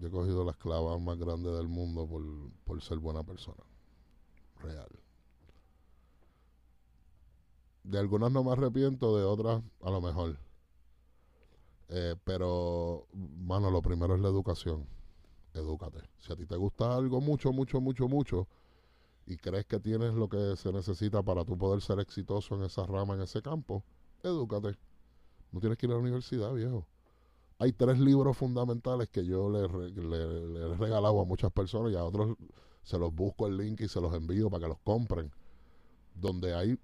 yo he cogido las clavas más grandes del mundo por, por ser buena persona. Real. De algunas no me arrepiento, de otras a lo mejor. Eh, pero, mano, lo primero es la educación. Edúcate. Si a ti te gusta algo mucho, mucho, mucho, mucho, y crees que tienes lo que se necesita para tú poder ser exitoso en esa rama, en ese campo, edúcate. No tienes que ir a la universidad, viejo. Hay tres libros fundamentales que yo le, he regalado a muchas personas y a otros se los busco el link y se los envío para que los compren. Donde hay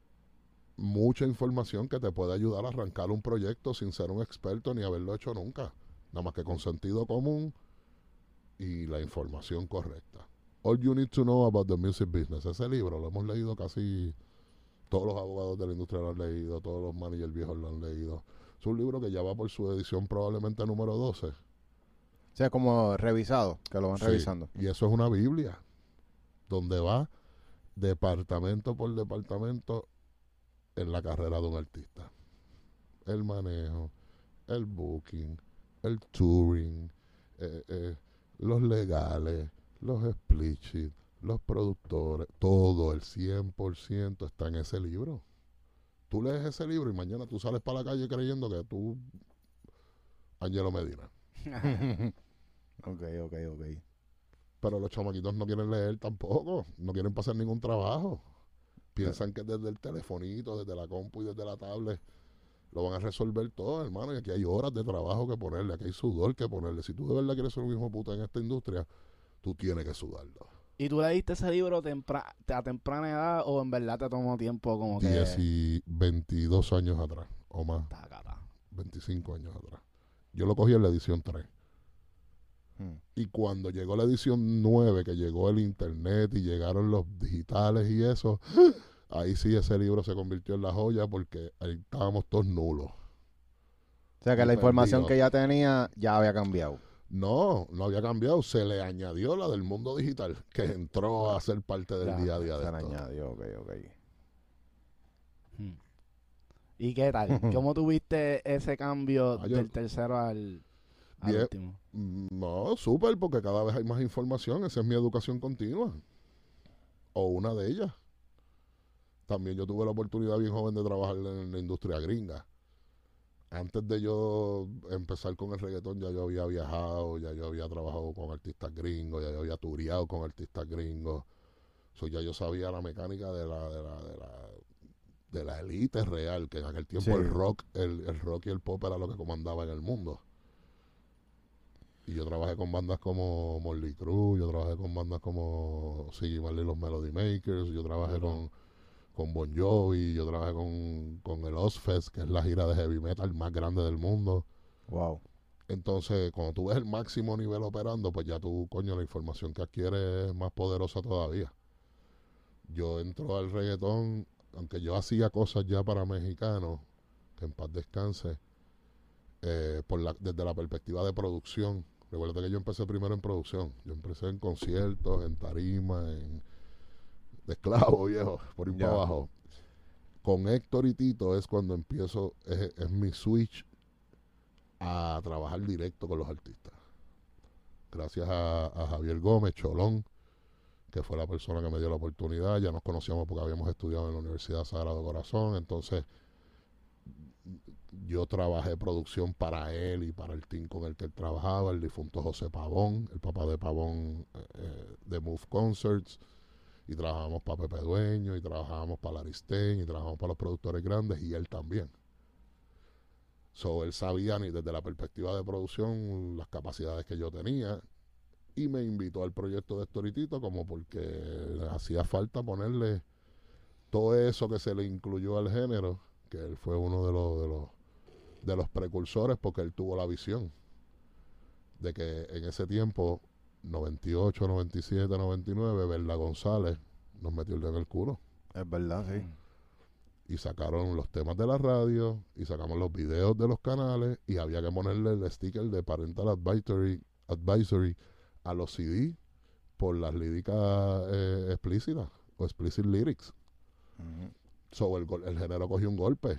mucha información que te puede ayudar a arrancar un proyecto sin ser un experto ni haberlo hecho nunca. Nada más que con sentido común y la información correcta. All You Need to Know About the Music Business. Ese libro lo hemos leído casi todos los abogados de la industria lo han leído, todos los managers viejos lo han leído. Es un libro que ya va por su edición probablemente número 12. O sea, como revisado, que lo van Sí, revisando. Y eso es una Biblia, donde va departamento por departamento en la carrera de un artista. El manejo, el booking, el touring, eh, eh, los legales, los sheets, los productores, todo, el 100% está en ese libro. Tú lees ese libro y mañana tú sales para la calle creyendo que tú, Angelo Medina. ok, ok, ok. Pero los chamaquitos no quieren leer tampoco, no quieren pasar ningún trabajo. Piensan que desde el telefonito, desde la compu y desde la tablet lo van a resolver todo, hermano. Y aquí hay horas de trabajo que ponerle, aquí hay sudor que ponerle. Si tú de verdad quieres ser un hijo puta en esta industria, tú tienes que sudarlo. ¿Y tú leíste ese libro tempra- a temprana edad o en verdad te tomó tiempo como que... 10 y 22 años atrás, o más, Tacata. 25 años atrás. Yo lo cogí en la edición 3. Hmm. Y cuando llegó la edición 9, que llegó el internet y llegaron los digitales y eso, ahí sí ese libro se convirtió en la joya porque ahí estábamos todos nulos. O sea, que Y la información perdido. que ya tenía ya había cambiado. No, no había cambiado, se le añadió la del mundo digital, que entró a ser parte del Ya, día a día Se de le esto. añadió, ok, ok. Hmm. ¿Y qué tal? ¿Cómo tuviste ese cambio Ah, yo- del tercero al, al Bien. último? No, súper, porque cada vez hay más información. Esa es mi educación continua. O una de ellas. También yo tuve la oportunidad bien joven de trabajar en la industria gringa. Antes de yo empezar con el reggaetón, ya yo había viajado, ya yo había trabajado con artistas gringos, ya yo había tureado con artistas gringos. So, ya yo sabía la mecánica de la, de la, de la, de la élite real, que en aquel tiempo Sí. el rock, el, el rock y el pop era lo que comandaba en el mundo. Y yo trabajé con bandas como Molly Cruz, yo trabajé con bandas como Siggy Marley y los Melody Makers, yo trabajé con, con Bon Jovi, yo trabajé con, con el Ozfest, que es la gira de heavy metal más grande del mundo. Wow. Entonces, cuando tú ves el máximo nivel operando, pues ya tú, coño, la información que adquieres es más poderosa todavía. Yo entro al reggaetón, aunque yo hacía cosas ya para mexicanos, que en paz descanse, eh, por la, desde la perspectiva de producción. Recuerda que yo empecé primero en producción. Yo empecé en conciertos, en tarima, en de esclavo viejo, por ir para abajo. Con Héctor y Tito es cuando empiezo, es, es mi switch a trabajar directo con los artistas. Gracias a, a Javier Gómez, Cholón, que fue la persona que me dio la oportunidad. Ya nos conocíamos porque habíamos estudiado en la Universidad Sagrado Corazón. Entonces, yo trabajé producción para él y para el team con el que él trabajaba, el difunto José Pavón, el papá de Pavón eh, de Move Concerts, y trabajamos para Pepe Dueño, y trabajábamos para Laristén, y trabajamos para los productores grandes, y él también. So, él sabía ni desde la perspectiva de producción las capacidades que yo tenía, y me invitó al proyecto de Storitito como porque hacía falta ponerle todo eso que se le incluyó al género, que él fue uno de los de los precursores porque él tuvo la visión de que en ese tiempo, 98, 97, 99, Verla González nos metió el dedo en el culo. Es verdad, sí. Y sacaron los temas de la radio y sacamos los videos de los canales y había que ponerle el sticker de Parental Advisory, advisory a los CD por las líricas eh, explícitas o explicit lyrics. So el, el género cogió un golpe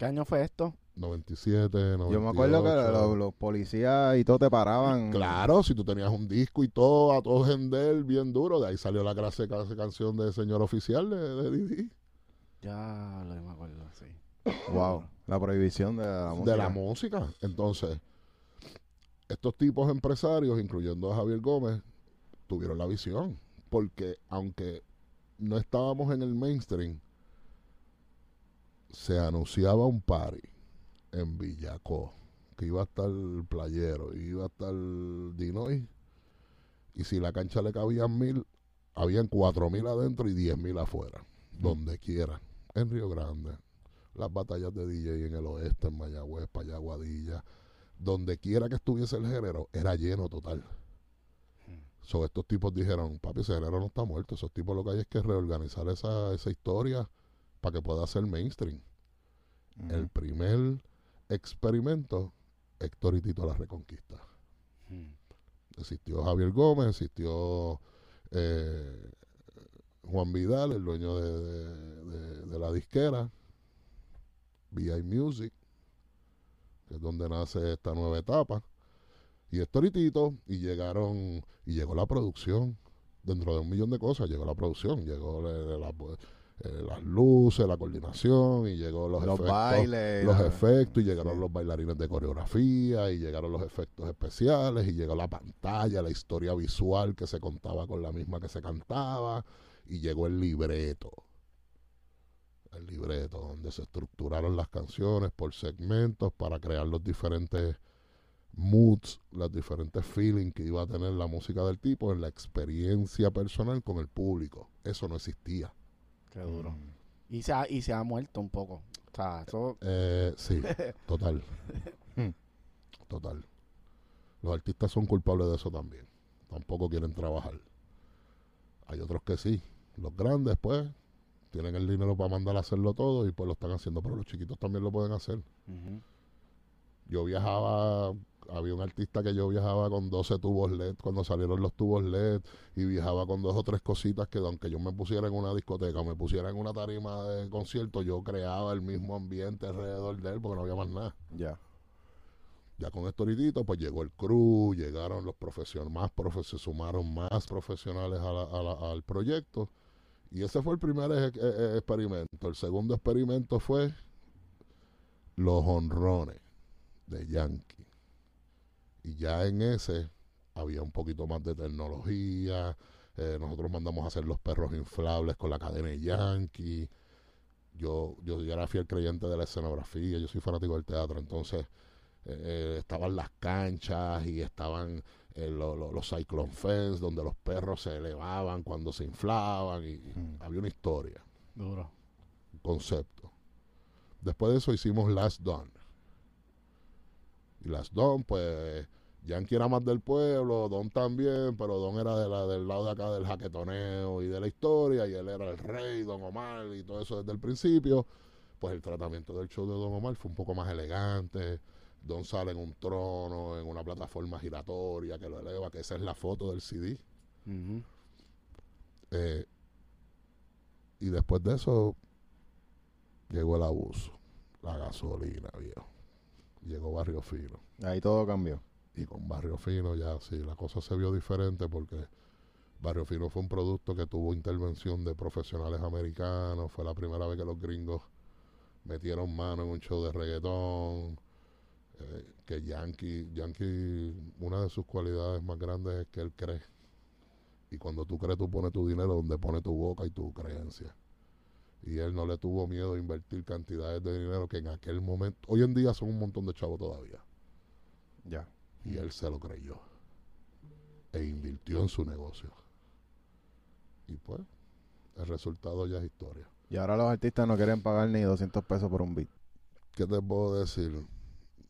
¿Qué año fue esto? 97, 98. Yo me acuerdo que los, los policías y todo te paraban. Claro, si tú tenías un disco y todo, a todo gender bien duro, de ahí salió la clase, clase canción de Señor Oficial de, de Didi. Ya lo me acuerdo, sí. Wow, la prohibición de la música. De la música. Entonces, estos tipos empresarios, incluyendo a Javier Gómez, tuvieron la visión. Porque aunque no estábamos en el mainstream, se anunciaba un party en Villacó, que iba a estar el playero, iba a estar Dinoy, y si la cancha le cabían mil, habían cuatro mil adentro y diez mil afuera, donde quiera, en Río Grande, las batallas de DJ en el oeste, en Mayagüez, Payaguadilla, donde quiera que estuviese el género, era lleno total. So, estos tipos dijeron, papi, ese género no está muerto, esos tipos lo que hay es que reorganizar esa, esa historia para que pueda ser mainstream. El primer experimento, Héctor y Tito la Reconquista. Existió Javier Gómez, existió eh, Juan Vidal, el dueño de, de, la disquera, VI Music, que es donde nace esta nueva etapa. Y Héctor y Tito, y llegaron, y llegó la producción. Dentro de un millón de cosas llegó la producción, llegó la, la eh, las luces, la coordinación, y llegó los, efectos, bailes, los efectos, y llegaron los bailarines de coreografía, y llegaron los efectos especiales, y llegó la pantalla, la historia visual que se contaba con la misma que se cantaba, y llegó el libreto. El libreto, donde se estructuraron las canciones por segmentos para crear los diferentes moods, los diferentes feelings que iba a tener la música del tipo en la experiencia personal con el público. Eso no existía. Qué duro. Mm. Y se, ha, y se ha muerto un poco. O sea, eso... Eh, sí, total. total. Los artistas son culpables de eso también. Tampoco quieren trabajar. Hay otros que sí. Los grandes, pues, tienen el dinero para mandar a hacerlo todo y pues lo están haciendo, pero los chiquitos también lo pueden hacer. Yo viajaba había un artista que yo viajaba con 12 tubos LED cuando salieron los tubos LED y viajaba con dos o tres cositas que aunque yo me pusiera en una discoteca o me pusiera en una tarima de concierto, yo creaba el mismo ambiente alrededor de él porque no había más nada. Ya. Ya con esto ahorita, pues llegó el crew, llegaron los profesionales, más profes se sumaron más profesionales al proyecto. Y ese fue el primer e, e, experimento. El segundo experimento fue los honrones de Yankee. Y ya en ese había un poquito más de tecnología. Eh, nosotros mandamos a hacer los perros inflables con la cadena Yankee. Yo, yo, era fiel creyente de la escenografía, yo soy fanático del teatro, entonces eh, eh, estaban las canchas y estaban los Cyclone Fence, donde los perros se elevaban cuando se inflaban y mm. había una historia. Duro. Un concepto. Después de eso hicimos Last Dawn las Don, pues, Yankee era más del pueblo, Don también, pero Don era de la, del lado de acá del jaquetoneo y de la historia, y él era el rey, Don Omar, y todo eso desde el principio. Pues el tratamiento del show de Don Omar fue un poco más elegante. Don sale en un trono, en una plataforma giratoria que lo eleva, que esa es la foto del CD. Eh, y después de eso llegó el abuso, la gasolina, viejo llegó Barrio Fino. Ahí todo cambió. Y con Barrio Fino ya sí, la cosa se vio diferente porque Barrio Fino fue un producto que tuvo intervención de profesionales americanos. Fue la primera vez que los gringos metieron mano en un show de reggaetón. Eh, que Yankee, Yankee, una de sus cualidades más grandes es que él cree. Y cuando tú crees, tú pones tu dinero donde pone tu boca y tu creencia. Y él no le tuvo miedo a invertir cantidades de dinero que en aquel momento, hoy en día son un montón de chavos todavía. Ya. Y él se lo creyó. E invirtió en su negocio. Y pues, el resultado ya es historia. Y ahora los artistas no quieren pagar ni 200 pesos por un beat. ¿Qué te puedo decir?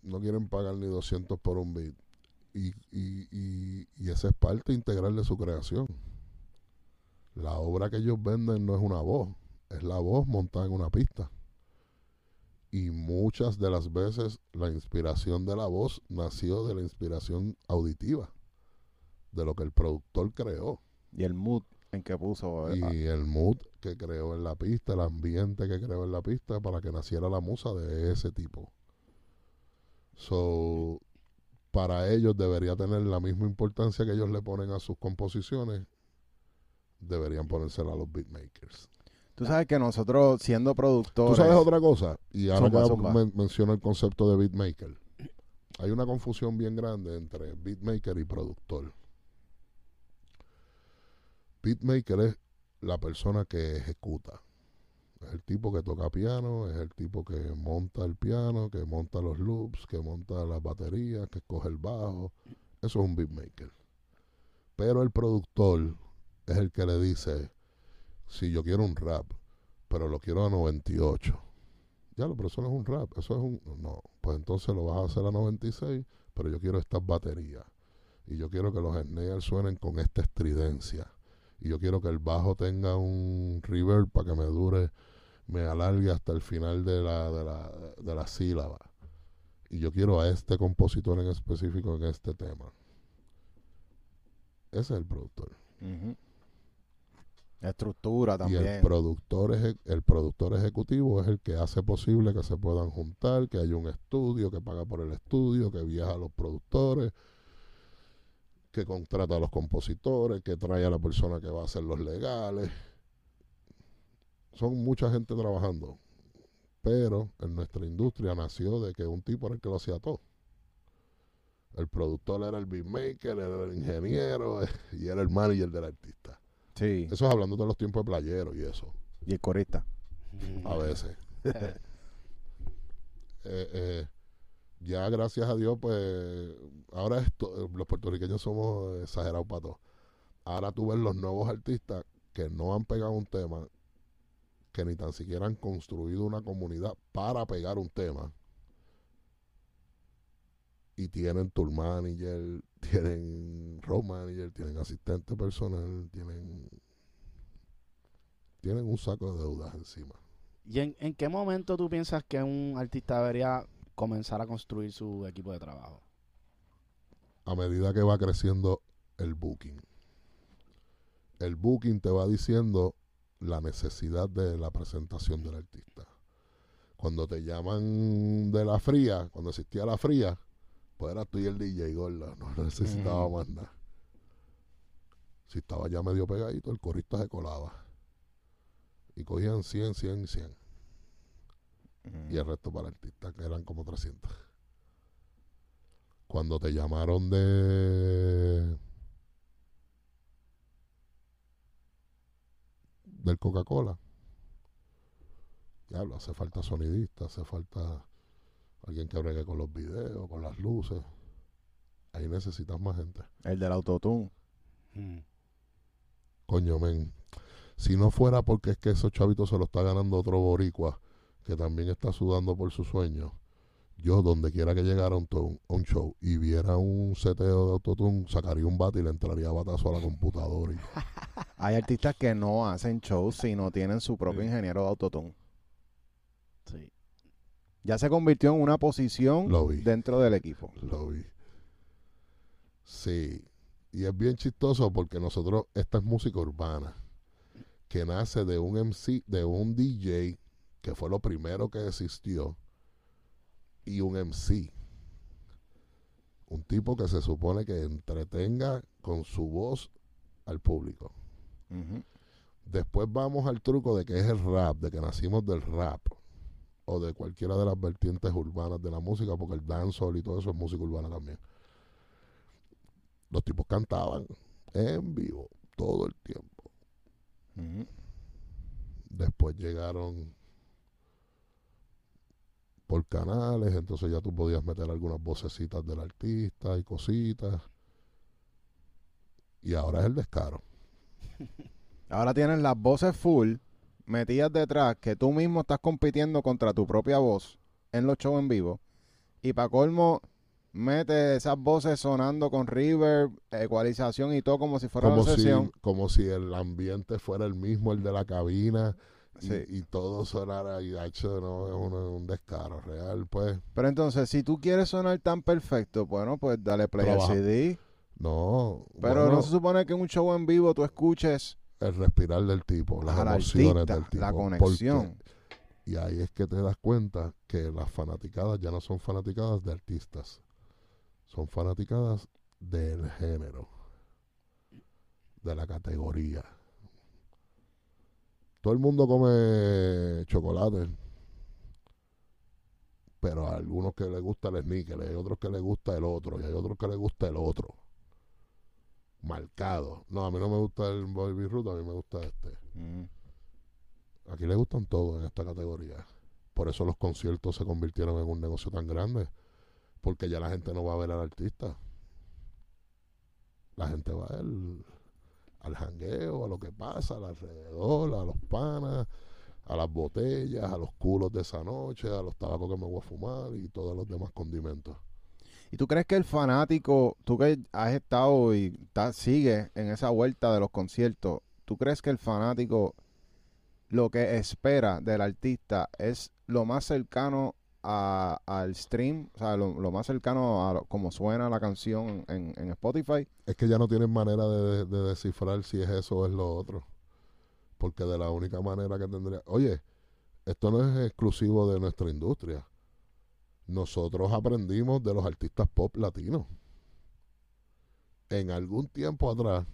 No quieren pagar ni 200 por un beat. Y, y, y, y esa es parte integral de su creación. La obra que ellos venden no es una voz, es la voz montada en una pista. Y muchas de las veces la inspiración de la voz nació de la inspiración auditiva, de lo que el productor creó. Y el mood en que puso. Y el mood que creó en la pista, el ambiente que creó en la pista para que naciera la musa de ese tipo. So, para ellos debería tener la misma importancia que ellos le ponen a sus composiciones, deberían ponérsela a los beatmakers. Tú sabes que nosotros, siendo productores. ¿Tú sabes otra cosa? Y ahora Zumba, zumba. men- el concepto de beatmaker. Hay una confusión bien grande entre beatmaker y productor. Beatmaker es la persona que ejecuta. Es el tipo que toca piano, es el tipo que monta el piano, que monta los loops, que monta las baterías, que escoge el bajo. Eso es un beatmaker. Pero el productor es el que le dice, si yo quiero un rap, pero lo quiero a 98. Ya, lo, pero eso no es un rap, eso es un... No, pues entonces lo vas a hacer a 96, pero yo quiero estas baterías. Y yo quiero que los snares suenen con esta estridencia. Y yo quiero que el bajo tenga un reverb para que me dure, me alargue hasta el final de la, de la, de la sílaba. Y yo quiero a este compositor en específico en este tema. Ese es el productor. Estructura Y también. el productor, eje- el productor ejecutivo es el que hace posible que se puedan juntar, que haya un estudio, que paga por el estudio, que viaja a los productores, que contrata a los compositores, que trae a la persona que va a hacer los legales. Son mucha gente trabajando. Pero en nuestra industria nació de que un tipo era el que lo hacía todo. El productor era el beatmaker, era el ingeniero y era el manager del artista. Sí. Eso es hablando de los tiempos de playero y eso, Y el corista. a veces. Eh, eh, ya gracias a Dios, pues, ahora esto, los puertorriqueños somos exagerados para todo. Ahora tú ves los nuevos artistas que no han pegado un tema, que ni tan siquiera han construido una comunidad para pegar un tema. Y tienen tour manager, tienen road manager, tienen asistente personal, tienen tienen un saco de deudas encima. ¿Y en, en qué momento tú piensas que un artista debería comenzar a construir su equipo de trabajo? a medida que va creciendo el booking. El booking te va diciendo la necesidad de la presentación del artista. Cuando te llaman de la fría, cuando existía la fría, pues eras tú y el DJ gordo, no necesitaba más nada. Si estaba ya medio pegadito, el corista se colaba. Y cogían 100, 100 y 100. y el resto para el artista, que eran como 300. Cuando te llamaron de del Coca-Cola, diablo, hace falta sonidista, hace falta alguien que bregue con los videos, con las luces. Ahí necesitas más gente. El del autotune. Mm. Coño, men. Si no fuera porque es que esos chavitos se lo está ganando otro boricua que también está sudando por su sueño, yo donde quiera que llegara un, to- a un show y viera un seteo de autotune, sacaría un bate y le entraría a batazo a la computadora. y- Hay artistas que no hacen shows si no tienen su propio Sí. ingeniero de autotune. Sí. Ya se convirtió en una posición Lo vi. dentro del equipo. Lo vi. Sí. Y es bien chistoso porque nosotros, esta es música urbana, que nace de un MC, de un DJ, que fue lo primero que existió, y un MC. Un tipo que se supone que entretenga con su voz al público. Después vamos al truco de que es el rap, de que nacimos del rap o de cualquiera de las vertientes urbanas de la música, porque el dancehall y todo eso es música urbana también. Los tipos cantaban en vivo todo el tiempo. Después llegaron por canales, entonces ya tú podías meter algunas vocecitas del artista y cositas. Y ahora es el descaro. Ahora tienes las voces full metidas detrás que tú mismo estás compitiendo contra tu propia voz en los shows en vivo. Y para colmo, mete esas voces sonando con reverb, ecualización y todo como si fuera Como una si, sesión. como si el ambiente fuera el mismo, el de la cabina, y, todo sonara y hecho, no, es un, un descaro real, pues. Pero entonces, si tú quieres sonar tan perfecto, bueno, pues dale play Trabaja. al CD. No, Pero bueno, no se supone que en un show en vivo tú escuches el respirar del tipo, las emociones artista, del tipo. la porque- conexión. Y ahí es que te das cuenta que las fanaticadas ya no son fanaticadas de artistas, son fanaticadas del género, de la categoría. Todo el mundo come chocolate, pero a algunos que les gusta el sneaker, hay otros que les gusta el otro, y hay otros que les gusta el otro. Marcado. No, a mí no me gusta el Baby Root, a mí me gusta este. Mm. Aquí le gustan todos en esta categoría. Por eso los conciertos se convirtieron en un negocio tan grande. Porque ya la gente no va a ver al artista. La gente va al, al jangueo, a lo que pasa, al alrededor, a los panas, a las botellas, a los culos de esa noche, a los tabacos que me voy a fumar y todos los demás condimentos. ¿Y tú crees que el fanático, tú que has estado y ta- sigues en esa vuelta de los conciertos, ¿tú crees que el fanático lo que espera del artista es lo más cercano a- al stream, o sea, lo, más cercano a lo- como suena la canción en, Spotify? Es que ya no tienen manera de descifrar si es eso o es lo otro. Porque de la única manera que tendría... Oye, esto no es exclusivo de nuestra industria. Nosotros aprendimos de los artistas pop latinos. En algún tiempo atrás,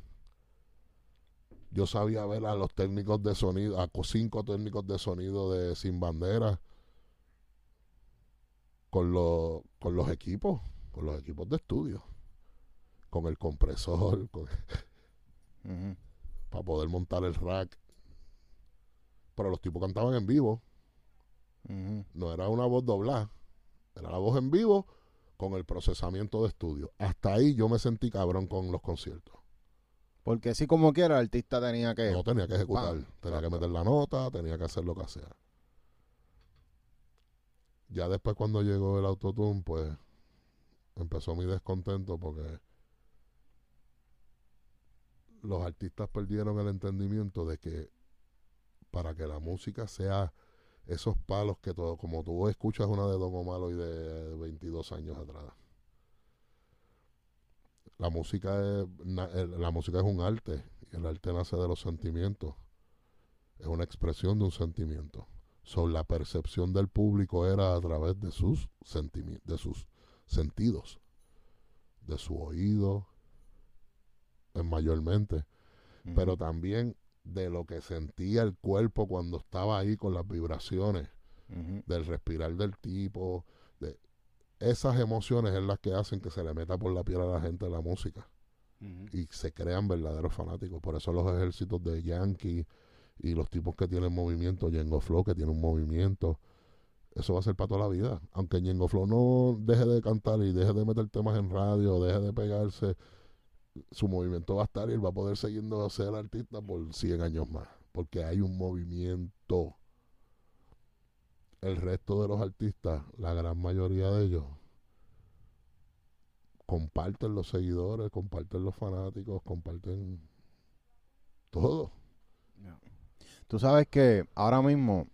yo sabía ver a los técnicos de sonido, a co- cinco técnicos de sonido de Sin Bandera, con, los con los equipos, con los equipos de estudio, con el compresor, con- para poder montar el rack. Pero los tipos cantaban en vivo, no era una voz doblada, era la voz en vivo con el procesamiento de estudio. Hasta ahí yo me sentí cabrón con los conciertos. Porque si como quiera el artista tenía que... No tenía que ejecutar, Pam, tenía que meter la nota, tenía que hacer lo que sea. Ya después cuando llegó el autotune, pues empezó mi descontento porque los artistas perdieron el entendimiento de que para que la música sea esos palos que todo, como tú escuchas una de Don Omar y de 22 años atrás. La música es la música es un arte y el arte nace de los sentimientos. Es una expresión de un sentimiento. So, la percepción del público era a través de sus de sus sentidos, de su oído, mayormente pero también de lo que sentía el cuerpo cuando estaba ahí con las vibraciones, del respirar del tipo, de esas emociones es las que hacen que se le meta por la piel a la gente la música y se crean verdaderos fanáticos. Por eso los ejércitos de Yankee y los tipos que tienen movimiento, Yengo Flow que tiene un movimiento, eso va a ser para toda la vida. Aunque Yengo Flow no deje de cantar y deje de meter temas en radio, deje de pegarse, su movimiento va a estar y él va a poder seguir ser artista por 100 años más. Porque hay un movimiento. El resto de los artistas, la gran mayoría de ellos, comparten los seguidores, comparten los fanáticos, comparten todo. Tú sabes que ahora mismo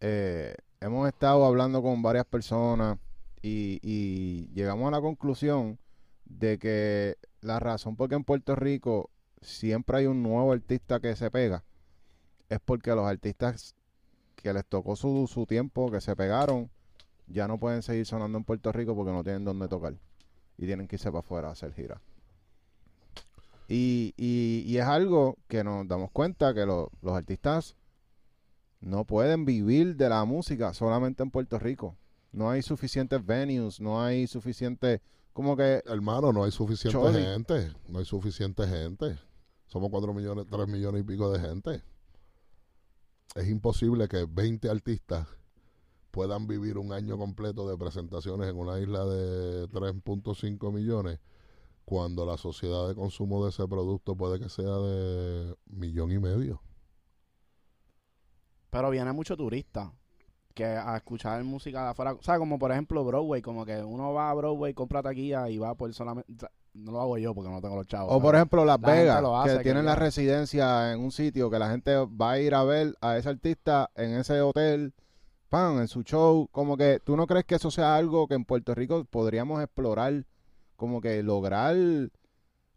eh, hemos estado hablando con varias personas y llegamos a la conclusión de que la razón por qué en Puerto Rico siempre hay un nuevo artista que se pega es porque los artistas que les tocó su, su tiempo, que se pegaron, ya no pueden seguir sonando en Puerto Rico porque no tienen dónde tocar y tienen que irse para afuera a hacer gira. Y, y, y es algo que nos damos cuenta que lo- los artistas no pueden vivir de la música solamente en Puerto Rico. No hay suficientes venues, no hay suficiente, como que Hermano, no hay suficiente Choli. gente. No hay suficiente gente. Somos 4 millones, 3 millones y pico de gente. Es imposible que 20 artistas puedan vivir un año completo de presentaciones en una isla de 3.5 millones cuando la sociedad de consumo de ese producto puede que sea de millón y medio. Pero viene mucho turista que a escuchar música de afuera. O sea, como por ejemplo Broadway, como que uno va a Broadway, compra taquilla y va por solamente. no lo hago yo porque no tengo los chavos. O por ejemplo Las la Vegas, hace, que que tienen la residencia en un sitio que la gente va a ir a ver a ese artista en ese hotel, pan, en su show. Como que tú no crees que eso sea algo que en Puerto Rico podríamos explorar, como que lograr,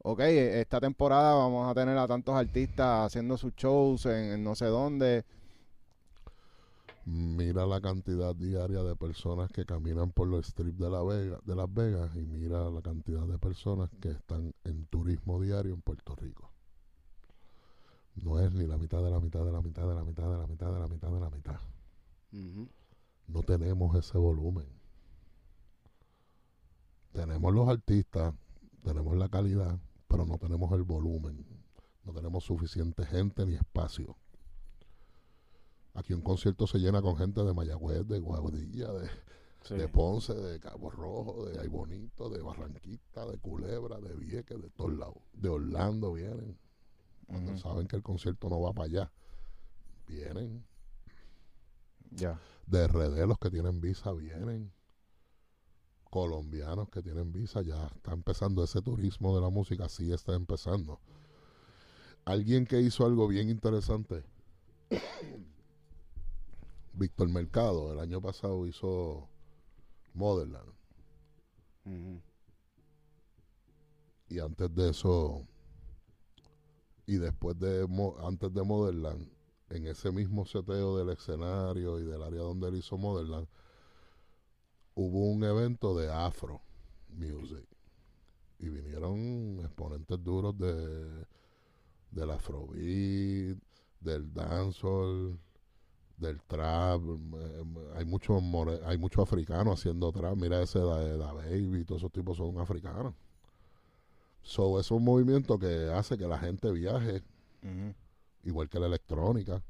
ok, esta temporada vamos a tener a tantos artistas haciendo sus shows en, en no sé dónde. Mira la cantidad diaria de personas que caminan por los strips de, la Vega, de Las Vegas y mira la cantidad de personas que están en turismo diario en Puerto Rico. No es ni la mitad de la mitad de la mitad de la mitad de la mitad de la mitad de la mitad. No tenemos ese volumen. Tenemos los artistas, tenemos la calidad, pero no tenemos el volumen. No tenemos suficiente gente ni espacio. Aquí un concierto se llena con gente de Mayagüez, de Guadilla, de, Sí. de Ponce, de Cabo Rojo, de Ay Bonito, de Barranquita, de Culebra, de Vieques, de todos lados. De Orlando vienen. Cuando saben que el concierto no va para allá. Vienen. Ya. De RD los que tienen visa vienen. Colombianos que tienen visa ya está empezando ese turismo de la música, sí está empezando. Alguien que hizo algo bien interesante. Víctor Mercado el año pasado hizo Motherland. Y antes de eso y después de antes de Motherland en ese mismo seteo del escenario y del área donde él hizo Motherland hubo un evento de Afro Music. Y vinieron exponentes duros de del Afrobeat del dancehall del trap eh, hay mucho more- hay mucho africano haciendo trap mira ese da, Da Baby todos esos tipos son africanos So, es un movimiento que hace que la gente viaje, igual que la electrónica.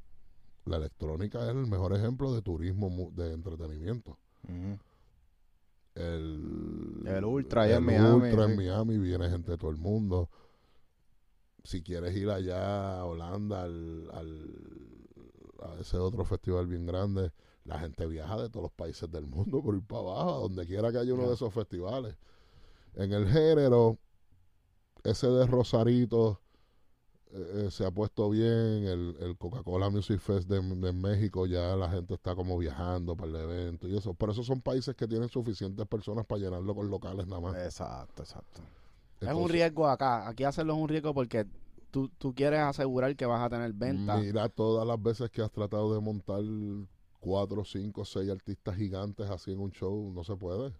La electrónica es el mejor ejemplo de turismo de entretenimiento. El, El Ultra allá en el Miami, Ultra en. Miami viene gente de todo el mundo. Si quieres ir allá a Holanda, al, al- a ese otro festival bien grande, la gente viaja de todos los países del mundo por ir para abajo, donde quiera que haya uno de esos festivales. En el género, ese de Rosarito eh, eh, se ha puesto bien. El, el Coca-Cola Music Fest de, de México ya la gente está como viajando para el evento y eso. Pero esos son países que tienen suficientes personas para llenarlo con locales nada más. Exacto, exacto. es un riesgo acá. Aquí hacerlo es un riesgo porque tú, tú quieres asegurar que vas a tener venta. Mira todas las veces que has tratado de montar cuatro, cinco, seis artistas gigantes así en un show, no se puede.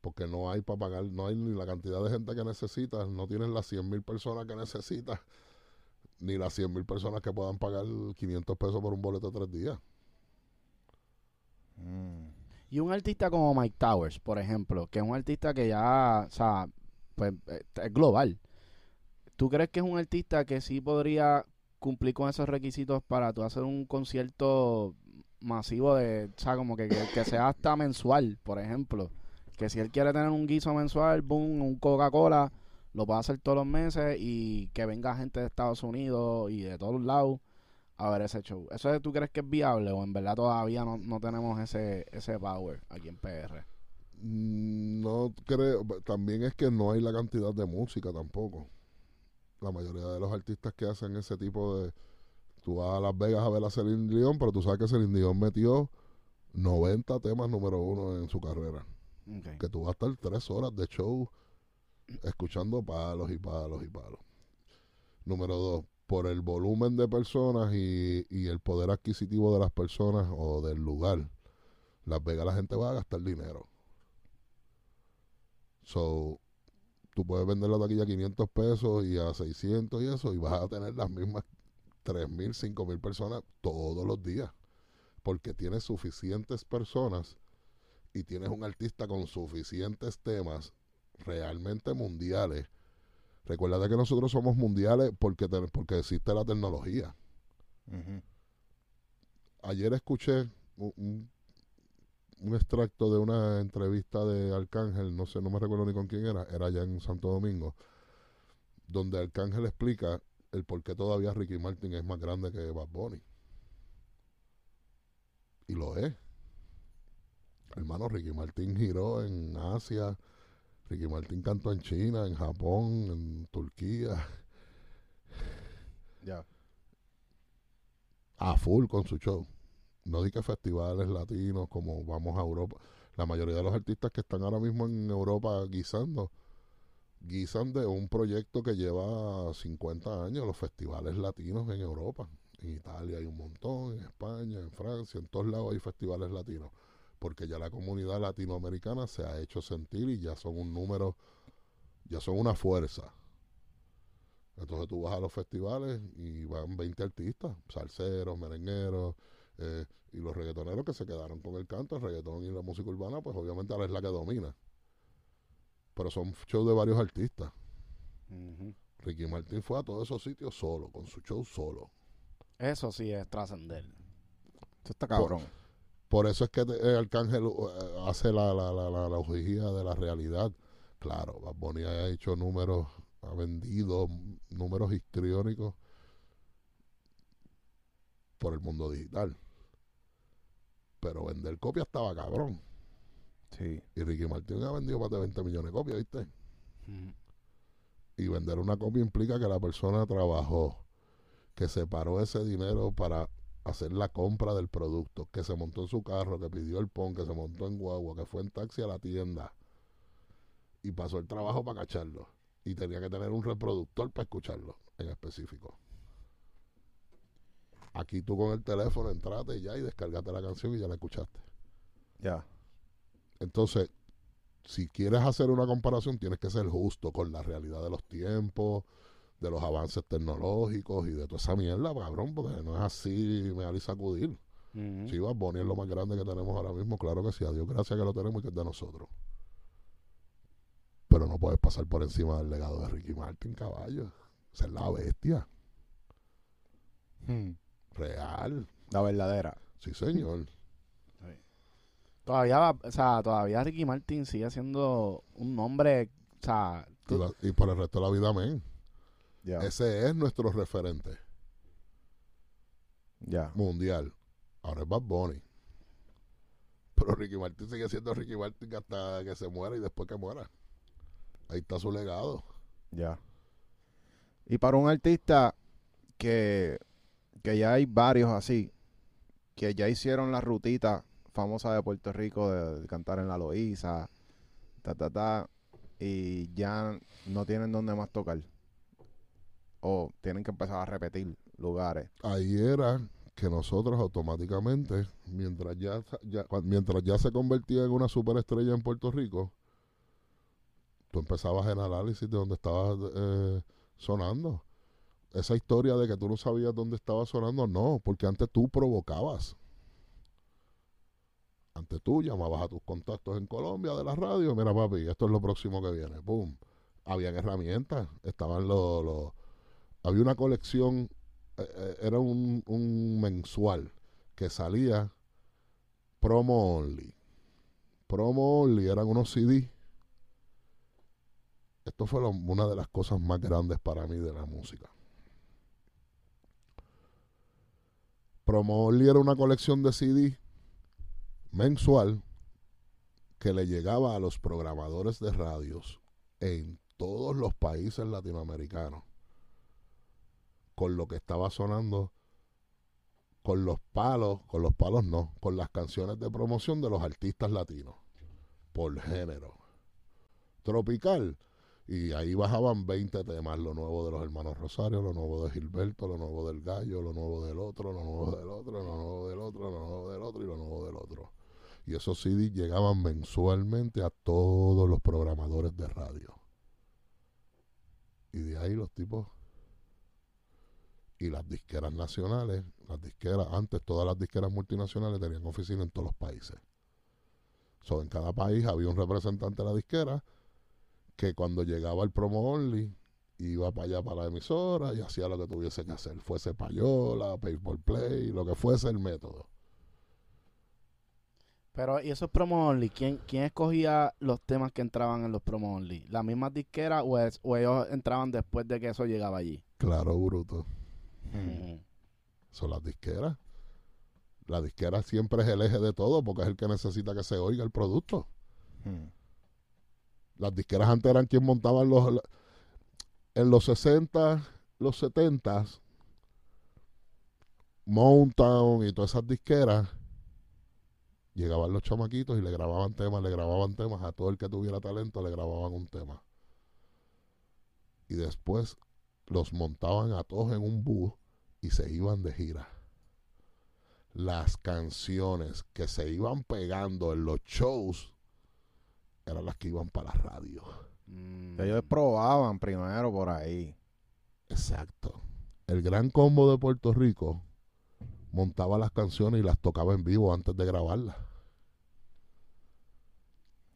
Porque no hay para pagar, no hay ni la cantidad de gente que necesitas, no tienes las 100 mil personas que necesitas, ni las 100 mil personas que puedan pagar 500 pesos por un boleto de tres días. Mm. Y un artista como Mike Towers, por ejemplo, que es un artista que ya, o sea, pues eh, es global. ¿Tú crees que es un artista que sí podría cumplir con esos requisitos para tú hacer un concierto masivo de, o sea, como que, que, sea hasta mensual, por ejemplo? Que si él quiere tener un guiso mensual, boom, un Coca-Cola, lo puede hacer todos los meses y que venga gente de Estados Unidos y de todos lados a ver ese show. ¿Eso tú crees que es viable o en verdad todavía no, no tenemos ese, ese power aquí en PR? Mm, No creo, también es que no hay la cantidad de música tampoco. La mayoría de los artistas que hacen ese tipo de... Tú vas a Las Vegas a ver a Celine Dion, pero tú sabes que Celine Dion metió 90 temas número uno en su carrera. Que tú vas a estar tres horas de show escuchando palos y palos y palos. Número dos, por el volumen de personas y, y el poder adquisitivo de las personas o del lugar. Las Vegas la gente va a gastar dinero. So, tú puedes vender la taquilla a 500 pesos y a 600 y eso, y vas a tener las mismas 3.000, 5.000 personas todos los días. Porque tienes suficientes personas y tienes un artista con suficientes temas realmente mundiales. Recuerda que nosotros somos mundiales porque, te- porque existe la tecnología. Ayer escuché un, un- un extracto de una entrevista de Arcángel, no sé, no me recuerdo ni con quién era, era allá en Santo Domingo, donde Arcángel explica el por qué todavía Ricky Martin es más grande que Bad Bunny. Y lo es. Hermano, Ricky Martin giró en Asia, Ricky Martin cantó en China, en Japón, en Turquía, Ya. a full con su show. No di que festivales latinos como vamos a Europa. La mayoría de los artistas que están ahora mismo en Europa guisando, guisan de un proyecto que lleva 50 años, los festivales latinos en Europa. En Italia hay un montón, en España, en Francia, en todos lados hay festivales latinos. Porque ya la comunidad latinoamericana se ha hecho sentir y ya son un número, ya son una fuerza. Entonces tú vas a los festivales y van 20 artistas, salseros, merengueros, eh, y los reggaetoneros que se quedaron con el canto, el reggaetón y la música urbana, pues obviamente ahora es la que domina. Pero son shows de varios artistas. Ricky Martin fue a todos esos sitios solo, con su show solo. Eso sí es trascender. Esto está cabrón. Por eso es que eh, Arcángel eh, hace la, la, la, la, la de la realidad. Claro, Bad Bunny ha hecho números, ha vendido números histriónicos por el mundo digital. Pero vender copias estaba cabrón. Sí. Y Ricky Martin ha vendido más de 20 millones de copias, ¿viste? Y vender una copia implica que la persona trabajó, que separó ese dinero para hacer la compra del producto, que se montó en su carro, que pidió el pon, que se montó en guagua, que fue en taxi a la tienda y pasó el trabajo para cacharlo. Y tenía que tener un reproductor para escucharlo en específico. Aquí tú con el teléfono entraste y ya y descargaste la canción y ya la escuchaste. Ya. Entonces, si quieres hacer una comparación, tienes que ser justo con la realidad de los tiempos, de los avances tecnológicos y de toda esa mierda, cabrón, porque no es así, me da y sacudir. Si Bad Bunny es lo más grande que tenemos ahora mismo, claro que sí, a Dios gracias que lo tenemos y que es de nosotros. Pero no puedes pasar por encima del legado de Ricky Martin, caballo. Esa es la bestia, Hmm. Real. La verdadera. Sí, señor. Todavía, o sea, todavía Ricky Martin sigue siendo un nombre, o sea, Y, la- y por el resto de la vida, amén. Ya. Ese es nuestro referente. Ya. mundial. Ahora es Bad Bunny. Pero Ricky Martin sigue siendo Ricky Martin hasta que se muera y después que muera. Ahí está su legado. Ya. Y para un artista que, que ya hay varios así, que ya hicieron la rutita famosa de Puerto Rico de, cantar en la Loíza, ta, ta, ta, y ya no tienen dónde más tocar. O tienen que empezar a repetir lugares. Ahí era que nosotros automáticamente, mientras ya, mientras ya se convertía en una superestrella en Puerto Rico, tú empezabas el análisis de dónde estaba eh, sonando. Esa historia de que tú no sabías dónde estaba sonando, no, porque antes tú provocabas. Antes tú llamabas a tus contactos en Colombia de la radio, mira papi, esto es lo próximo que viene, ¡pum! Habían herramientas, estaban los... había una colección, eh, eh, era un, un mensual que salía promo only. Promo only eran unos CD. Esto fue una de las cosas más grandes para mí de la música. Promo only era una colección de CD mensual que le llegaba a los programadores de radios en todos los países latinoamericanos con lo que estaba sonando con los palos, con los palos no, con las canciones de promoción de los artistas latinos por género. Tropical. Y ahí bajaban 20 temas, lo nuevo de los hermanos Rosario, lo nuevo de Gilberto, lo nuevo del Gallo, lo nuevo del otro, lo nuevo del otro, lo nuevo del otro, lo nuevo del otro y lo nuevo del otro. Y esos CDs llegaban mensualmente a todos los programadores de radio. Y de ahí los tipos y las disqueras nacionales, las disqueras, antes todas las disqueras multinacionales tenían oficina en todos los países. So, en cada país había un representante de la disquera que cuando llegaba el promo only iba para allá para la emisora y hacía lo que tuviese que hacer, fuese payola, pay por play, lo que fuese el método. Pero, ¿y esos promo only? ¿Quién, ¿Quién escogía los temas que entraban en los promo only? ¿Las mismas disqueras o, es- o ellos entraban después de que eso llegaba allí? Claro, bruto. Ujú. Son las disqueras. La disquera siempre es el eje de todo porque es el que necesita que se oiga el producto. Hmm. Las disqueras antes eran quien montaban los... En los 60, los 70, Mountain y todas esas disqueras, llegaban los chamaquitos y le grababan temas, le grababan temas a todo el que tuviera talento, le grababan un tema. Y después los montaban a todos en un bus y se iban de gira. Las canciones que se iban pegando en los shows eran las que iban para la radio. Mm. Ellos probaban primero por ahí. Exacto. El gran combo de Puerto Rico montaba las canciones y las tocaba en vivo antes de grabarlas.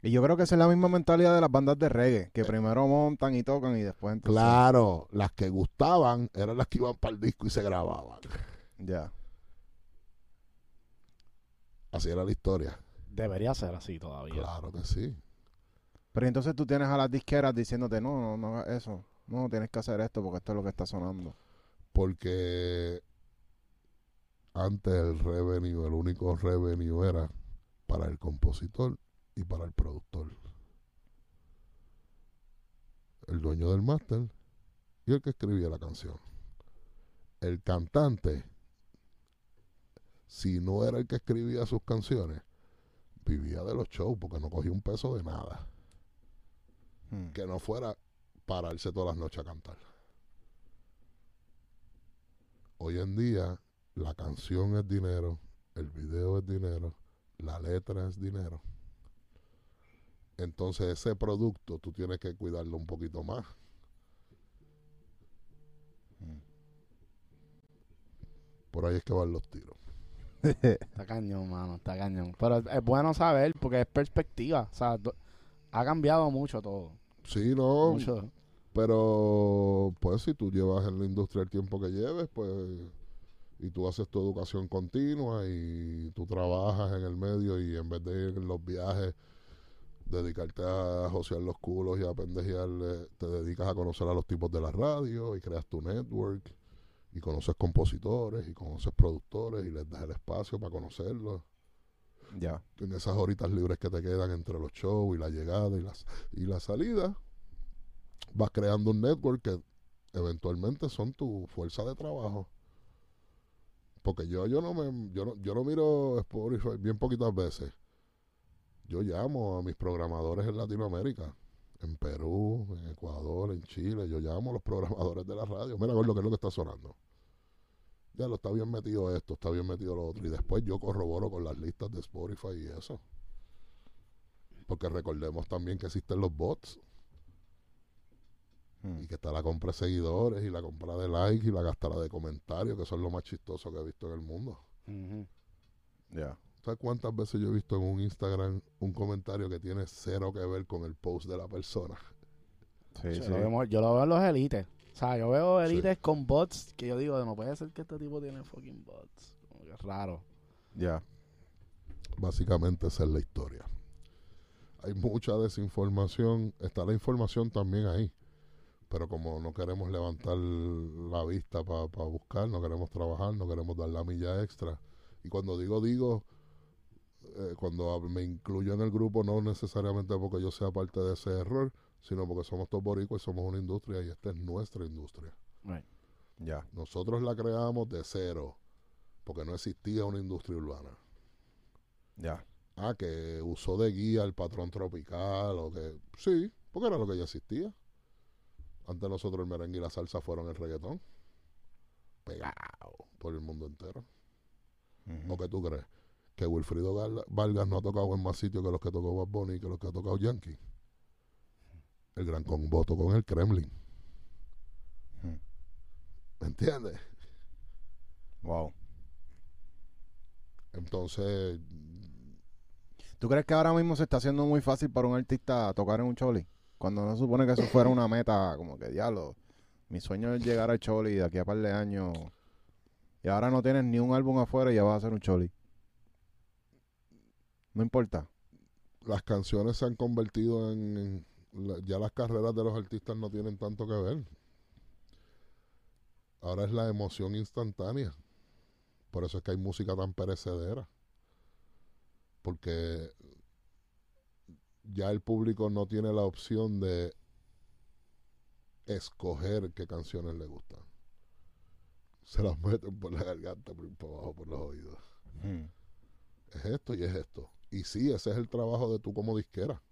Y yo creo que esa es la misma mentalidad de las bandas de reggae, que primero montan y tocan y después entonces... Claro, las que gustaban eran las que iban para el disco y se grababan. Ya. Así era la historia. Debería ser así todavía. Claro que sí. Pero entonces tú tienes a las disqueras diciéndote, no, no, no hagas eso. No, tienes que hacer esto porque esto es lo que está sonando. Porque antes el revenue, el único revenue era para el compositor y para el productor. El dueño del máster y el que escribía la canción. El cantante, si no era el que escribía sus canciones, vivía de los shows porque no cogía un peso de nada. Hmm. Que no fuera pararse todas las noches a cantar. Hoy en día la canción es dinero, el video es dinero, la letra es dinero. Entonces ese producto tú tienes que cuidarlo un poquito más. Mm. Por ahí es que van los tiros. Está cañón, mano, está cañón. Pero es, es bueno saber porque es perspectiva. O sea, ha cambiado mucho todo. Sí, no, Mucho. pero pues si tú llevas en la industria el tiempo que lleves, pues y tú haces tu educación continua y tú trabajas en el medio y en vez de ir en los viajes dedicarte a josear los culos y a pendejear, eh, te dedicas a conocer a los tipos de la radio y creas tu network y conoces compositores y conoces productores y les das el espacio para conocerlos Ya. en esas horitas libres que te quedan entre los shows y la llegada y, las, y la salida, vas creando un network que eventualmente son tu fuerza de trabajo. Porque yo, yo no me, yo no, yo no miro Spotify bien poquitas veces. Yo llamo a mis programadores en Latinoamérica, en Perú, en Ecuador, en Chile. Yo llamo a los programadores de la radio. Mira, ver lo que es lo que está sonando. Ya lo está bien metido esto, está bien metido lo otro. Y después yo corroboro con las listas de Spotify y eso. Porque recordemos también que existen los bots Hmm. y que está la compra de seguidores y la compra de likes y la gastada de comentarios, que son lo más chistoso que he visto en el mundo. Ya. ¿Sabes cuántas veces yo he visto en un Instagram un comentario que tiene cero que ver con el post de la persona? Sí, Yo sí. lo veo- yo lo veo en los elites. O sea, yo veo Sí. elites con bots que yo digo, no puede ser que este tipo tiene fucking bots. Como que es raro. Ya. Básicamente esa es la historia. Hay mucha desinformación, está la información también ahí, pero como no queremos levantar la vista para buscar, no queremos trabajar, no queremos dar la milla extra. Y cuando digo digo, eh, cuando me incluyo en el grupo, no necesariamente porque yo sea parte de ese error, sino porque somos todos boricuas y somos una industria y esta es nuestra industria. Ya. Nosotros la creamos de cero, porque no existía una industria urbana. Ya. Ah, que usó de guía el patrón tropical o que... Sí, porque era lo que ya existía. Antes nosotros el merengue y la salsa fueron el reggaetón. Pegado por el mundo entero. Ujú. ¿O qué tú crees? Que Wilfrido Vargas no ha tocado en más sitios que los que tocó Bad Bunny y que los que ha tocado Yankee. El gran combo tocó en el Kremlin. ¿Me entiendes? Wow. Entonces, ¿Tú crees que ahora mismo se está haciendo muy fácil para un artista tocar en un choli? Cuando no se supone que eso fuera una meta, como que diablo. Mi sueño es llegar al choli de aquí a par de años. Y ahora no tienes ni un álbum afuera y ya vas a hacer un choli. No importa. las canciones se han convertido en, en la- ya las carreras de los artistas no tienen tanto que ver. Ahora es la emoción instantánea. Por eso es que hay música tan perecedera. Porque ya el público no tiene la opción de escoger qué canciones le gustan. Se las meten por la garganta, por, por abajo, por los oídos Hmm. es esto y es esto. Y sí, ese es el trabajo de tú como disquera.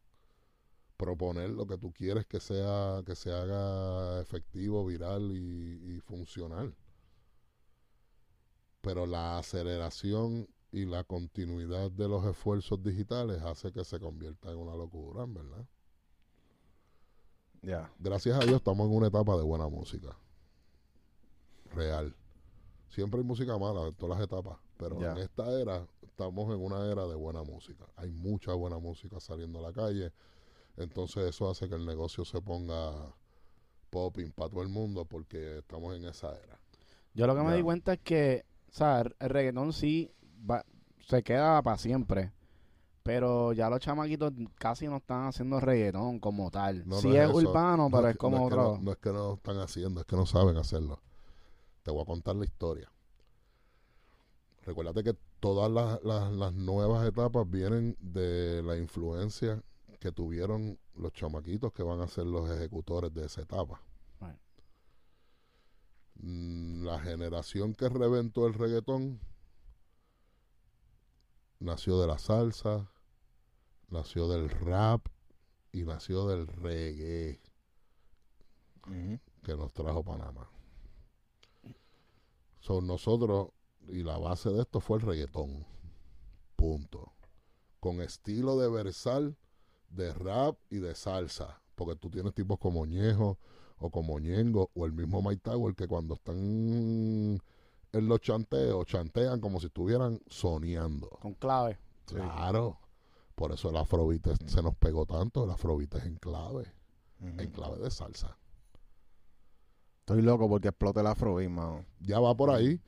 Proponer lo que tú quieres que sea, que se haga efectivo, viral y, y funcional. Pero la aceleración y la continuidad de los esfuerzos digitales hace que se convierta en una locura, verdad. Ya. Gracias a Dios estamos en una etapa de buena música. Real. Siempre hay música mala en todas las etapas, pero en esta era estamos en una era de buena música. Hay mucha buena música saliendo a la calle. Entonces eso hace que el negocio se ponga popping para todo el mundo porque estamos en esa era. Yo lo que me di cuenta es que, o sea, el reggaetón sí va- se queda para siempre. Pero ya los chamaquitos casi no están haciendo reggaetón como tal. No, no sí es es, urbano, No pero es como no es que otro. no- no es que no lo están haciendo, es que no saben hacerlo. Te voy a contar la historia. Recuérdate que todas las, las- las nuevas etapas vienen de la influencia que tuvieron los chamaquitos que van a ser los ejecutores de esa etapa. Right. Mm, La generación que reventó el reggaetón nació de la salsa, nació del rap y nació del reggae que nos trajo Panamá. Son nosotros, y la base de esto fue el reggaetón. Punto. Con estilo de versal, de rap y de salsa. Porque tú tienes tipos como Ñejo o como Ñengo o el mismo Mike Tower que cuando están en los chanteos, chantean como si estuvieran soñando. Con clave. Claro. Por eso el afrobeat se nos pegó tanto. El afrobeat es en clave, en clave de salsa. Estoy loco porque explote el afrobeat, mano. ya va por ahí.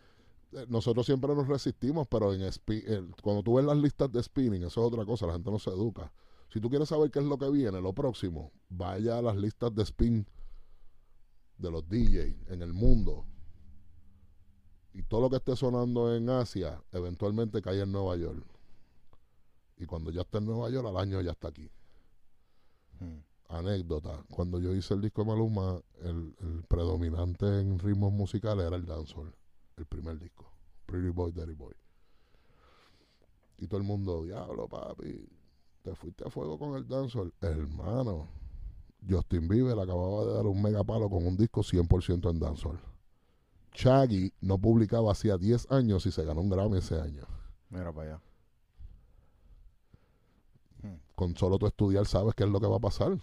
Eh, Nosotros siempre nos resistimos, pero en el- cuando tú ves las listas de spinning, eso es otra cosa, la gente no se educa. Si tú quieres saber qué es lo que viene, lo próximo, vaya a las listas de spin de los DJ en el mundo. Y todo lo que esté sonando en Asia, eventualmente cae en Nueva York. Y cuando ya está en Nueva York, al año ya está aquí Hmm. anécdota. Cuando yo hice el disco de Maluma, el, el predominante en ritmos musicales era el dancehall. El primer disco. Pretty Boy, Dirty Boy. Y todo el mundo, diablo, papi, te fuiste a fuego con el dancehall. Hermano, Justin Bieber acababa de dar un mega palo con un disco 100% en dancehall. Shaggy no publicaba hacía 10 años y se ganó un Grammy ese año. Mira para allá. Con solo tu estudiar sabes qué es lo que va a pasar.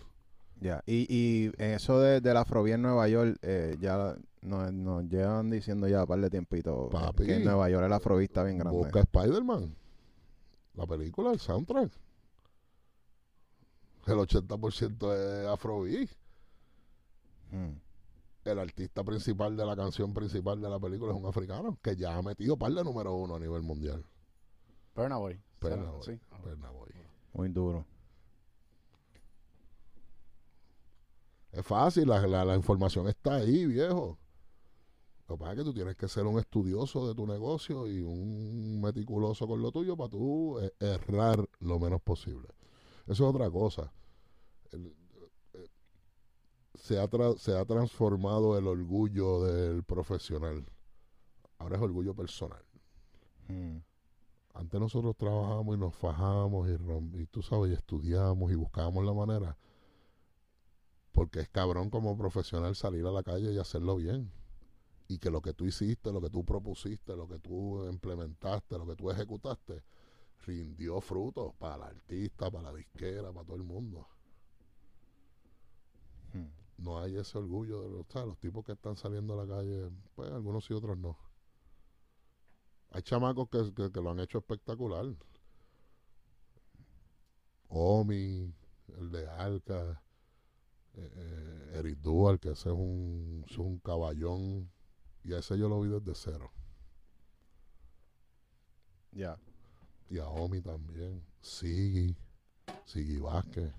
Ya, y, y eso de, del afrobeat en Nueva York, eh, ya nos, nos llevan diciendo ya un par de tiempito Papi. que en Nueva York el afrobeat está bien grande. Busca Spider-Man. La película, el soundtrack. El 80% es Afrobeat. Hmm. El artista principal de la canción principal de la película es un africano que ya ha metido par de número uno a nivel mundial. Burna Boy. Burna Boy. Sí. Burna Boy. Muy duro. Es fácil, la, la- la información está ahí, viejo. Lo que pasa es que tú tienes que ser un estudioso de tu negocio y un meticuloso con lo tuyo para tú eh, errar lo menos posible. Eso es otra cosa. El- eh, se, ha tra- se ha transformado el orgullo del profesional. Ahora es orgullo personal. Hmm. Antes nosotros trabajábamos y nos fajábamos y, y tú sabes, y estudiábamos y buscábamos la manera. Porque es cabrón como profesional salir a la calle y hacerlo bien. Y que lo que tú hiciste, lo que tú propusiste, lo que tú implementaste, lo que tú ejecutaste, rindió frutos para el artista, para la disquera, para todo el mundo. Hmm. no hay ese orgullo de los, tipos que están saliendo a la calle, pues algunos sí, otros no. Hay chamacos que, que- que lo han hecho espectacular. Omi, el de Alca, eh, eh, Eric Dual, que ese es un, es un caballón. Y a ese yo lo vi desde cero. Ya. Y a Omi también. Sigui, Sigui Vázquez.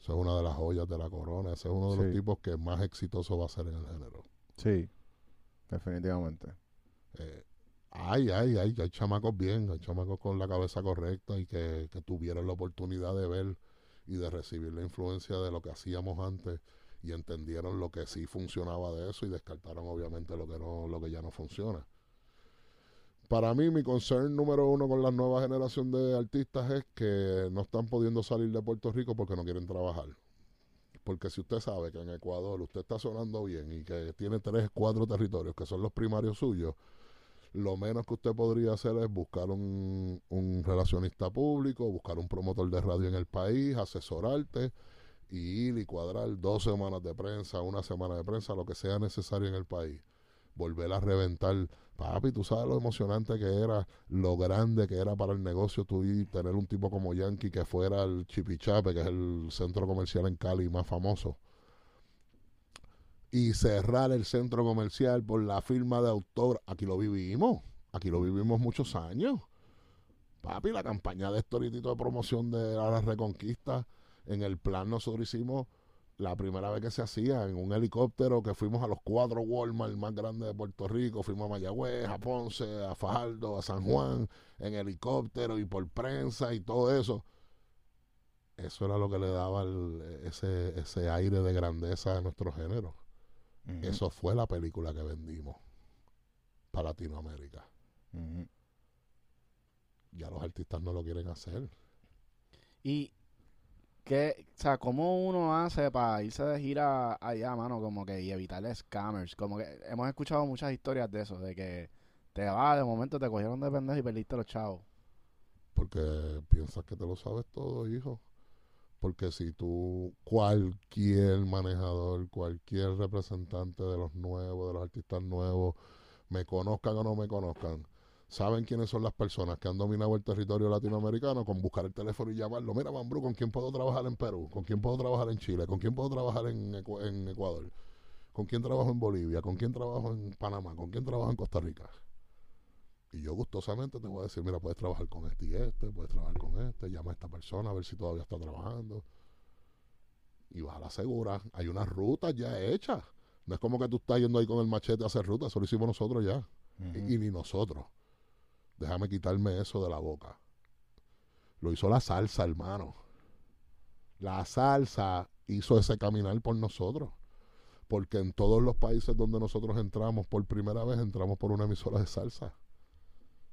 Eso es una de las joyas de la corona. Ese es uno de los tipos que más exitoso va a ser en el género. Sí. Definitivamente. Eh, hay, hay, hay, hay chamacos bien, hay chamacos con la cabeza correcta y que, que tuvieron la oportunidad de ver y de recibir la influencia de lo que hacíamos antes y entendieron lo que sí funcionaba de eso y descartaron obviamente lo que no, lo que ya no funciona. Para mí, mi concern número uno con la nueva generación de artistas es que no están pudiendo salir de Puerto Rico porque no quieren trabajar. Porque si usted sabe que en Ecuador usted está sonando bien y que tiene tres, cuatro territorios que son los primarios suyos, lo menos que usted podría hacer es buscar un, un relacionista público, buscar un promotor de radio en el país, asesorarte y ir y cuadrar dos semanas de prensa, una semana de prensa, lo que sea necesario en el país. Volver a reventar. Papi, tú sabes lo emocionante que era, lo grande que era para el negocio tú y tener un tipo como Yankee que fuera el Chipichape, que es el centro comercial en Cali más famoso y cerrar el centro comercial por la firma de autor. Aquí lo vivimos, aquí lo vivimos muchos años. Papi, la campaña de estoritito de promoción de la Reconquista, en el plan nosotros hicimos la primera vez que se hacía en un helicóptero que fuimos a los cuatro Walmart más grandes de Puerto Rico, fuimos a Mayagüez, a Ponce, a Fajardo, a San Juan, en helicóptero y por prensa y todo eso. Eso era lo que le daba el- ese, ese aire de grandeza a nuestro género. Eso fue la película que vendimos para Latinoamérica. Ya los artistas no lo quieren hacer. Y, ¿qué, o sea, ¿cómo uno hace para irse de gira allá, mano? Como que, y evitar scammers. Como que hemos escuchado muchas historias de eso, de que te vas, de momento te cogieron de pendejo y perdiste los chavos. Porque piensas que te lo sabes todo, hijo. Porque si tú, cualquier manejador, cualquier representante de los nuevos, de los artistas nuevos, me conozcan o no me conozcan, saben quiénes son las personas que han dominado el territorio latinoamericano con buscar el teléfono y llamarlo. Mira, Mambrú, ¿con quién puedo trabajar en Perú? ¿Con quién puedo trabajar en Chile? ¿Con quién puedo trabajar en, Ecu- en Ecuador? ¿Con quién trabajo en Bolivia? ¿Con quién trabajo en Panamá? ¿Con quién trabajo en Costa Rica? Y yo gustosamente te voy a decir, mira, puedes trabajar con este y este, puedes trabajar con este, llama a esta persona a ver si todavía está trabajando. Y vas a la segura. Hay unas rutas ya hechas. No es como que tú estás yendo ahí con el machete a hacer rutas, eso lo hicimos nosotros ya. Y ni nosotros. Déjame quitarme eso de la boca. Lo hizo la salsa, hermano. La salsa hizo ese caminar por nosotros. Porque en todos los países donde nosotros entramos, por primera vez entramos por una emisora de salsa.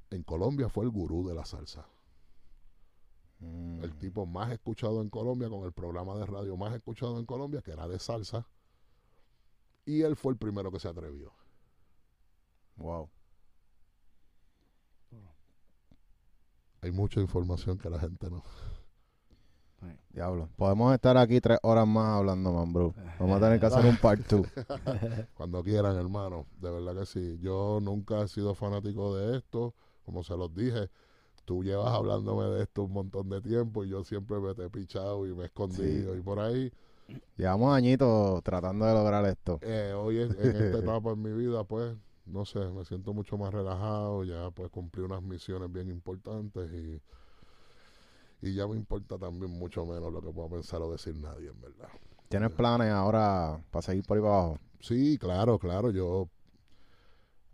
En Colombia fue el gurú de la salsa. Mm. El tipo más escuchado en Colombia, con el programa de radio más escuchado en Colombia, que era de salsa. Y él fue el primero que se atrevió. Wow. Hay mucha información que la gente no. Diablo. Podemos estar aquí tres horas más hablando, man, bro. Vamos a tener que hacer un part two. Cuando quieran, hermano. De verdad que sí. Yo nunca he sido fanático de esto. Como se los dije, tú llevas hablándome de esto un montón de tiempo y yo siempre me te he pichado y me he escondido. Y por ahí, Llevamos añitos tratando de lograr esto. eh, hoy en, en esta etapa en mi vida, pues, no sé, me siento mucho más relajado. Ya pues cumplí unas misiones bien importantes y, y ya me importa también mucho menos lo que pueda pensar o decir nadie, en verdad. ¿Tienes planes ahora para seguir por ahí para abajo? Sí, claro, claro. Yo,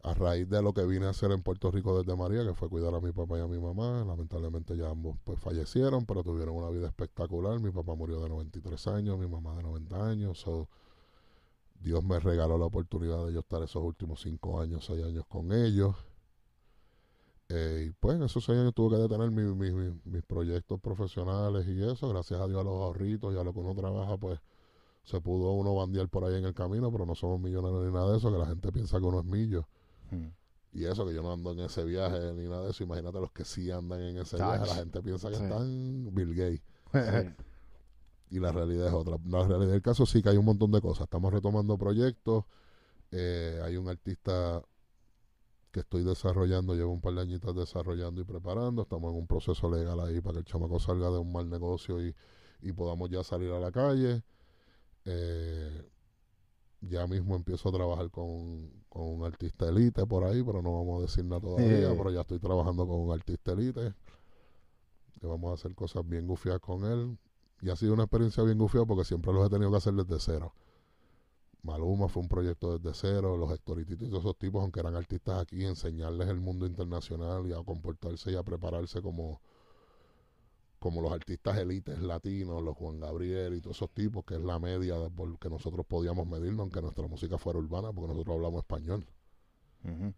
a raíz de lo que vine a hacer en Puerto Rico desde María, que fue cuidar a mi papá y a mi mamá, lamentablemente ya ambos pues fallecieron, pero tuvieron una vida espectacular. Mi papá murió de 93 años, mi mamá de 90 años. So, Dios me regaló la oportunidad de yo estar esos últimos cinco años, seis años con ellos. Eh, y pues en esos seis años tuve que detener mi- mi- mi- mis proyectos profesionales y eso. Gracias a Dios a los ahorritos y a lo que uno trabaja, pues se pudo uno bandear por ahí en el camino, pero no somos millonarios ni nada de eso, que la gente piensa que uno es millo. Hmm. Y eso, que yo no ando en ese viaje ni nada de eso. Imagínate los que sí andan en ese viaje. La gente piensa que Sí. están Bill Gates. Sí. Y la realidad es otra. La realidad del caso sí que hay un montón de cosas. Estamos retomando proyectos. Eh, hay un artista que estoy desarrollando, llevo un par de añitos desarrollando y preparando. Estamos en un proceso legal ahí para que el chamaco salga de un mal negocio y, y podamos ya salir a la calle. Eh, ya mismo empiezo a trabajar con, con un artista elite por ahí, pero no vamos a decir nada todavía, Eh. pero ya estoy trabajando con un artista elite. Que vamos a hacer cosas bien gufiadas con él. Y ha sido una experiencia bien gufiada porque siempre los he tenido que hacer desde cero. Maluma fue un proyecto desde cero, los Hectorititos y todos esos tipos, aunque eran artistas aquí, enseñarles el mundo internacional y a comportarse y a prepararse como, como los artistas élites latinos, los Juan Gabriel y todos esos tipos, que es la media de por que nosotros podíamos medirnos, aunque nuestra música fuera urbana, porque nosotros hablamos español. Ujú.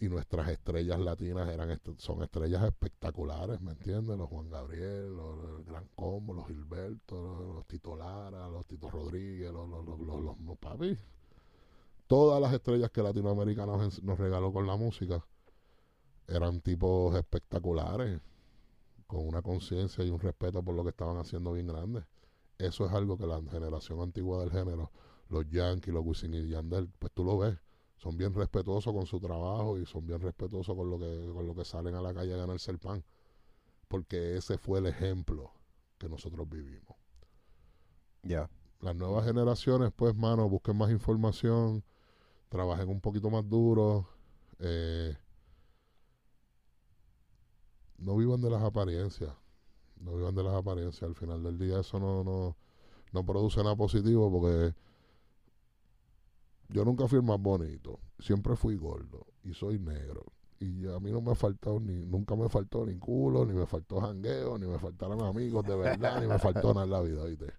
Y nuestras estrellas latinas eran est- son estrellas espectaculares, ¿me entiendes? Los Juan Gabriel, los, Gran Combo, los Gilberto, los, los Tito Lara, los Tito Rodríguez, los, los, los, los- papi. Todas las estrellas que Latinoamérica nos, nos regaló con la música eran tipos espectaculares, con una conciencia y un respeto por lo que estaban haciendo bien grande. Eso es algo que la generación antigua del género, los Yankees, los Wisin y Yandel, pues tú lo ves son bien respetuosos con su trabajo y son bien respetuosos con lo que con lo que salen a la calle a ganarse el pan porque ese fue el ejemplo que nosotros vivimos Ya. las nuevas generaciones pues mano busquen más información trabajen un poquito más duro eh, no vivan de las apariencias no vivan de las apariencias al final del día eso no no no produce nada positivo porque yo nunca fui el más bonito, siempre fui gordo y soy negro. Y a mí no me ha faltado ni, nunca me faltó ni culo, ni me faltó jangueo, ni me faltaron amigos de verdad, ni me faltó nada en la vida, ¿viste?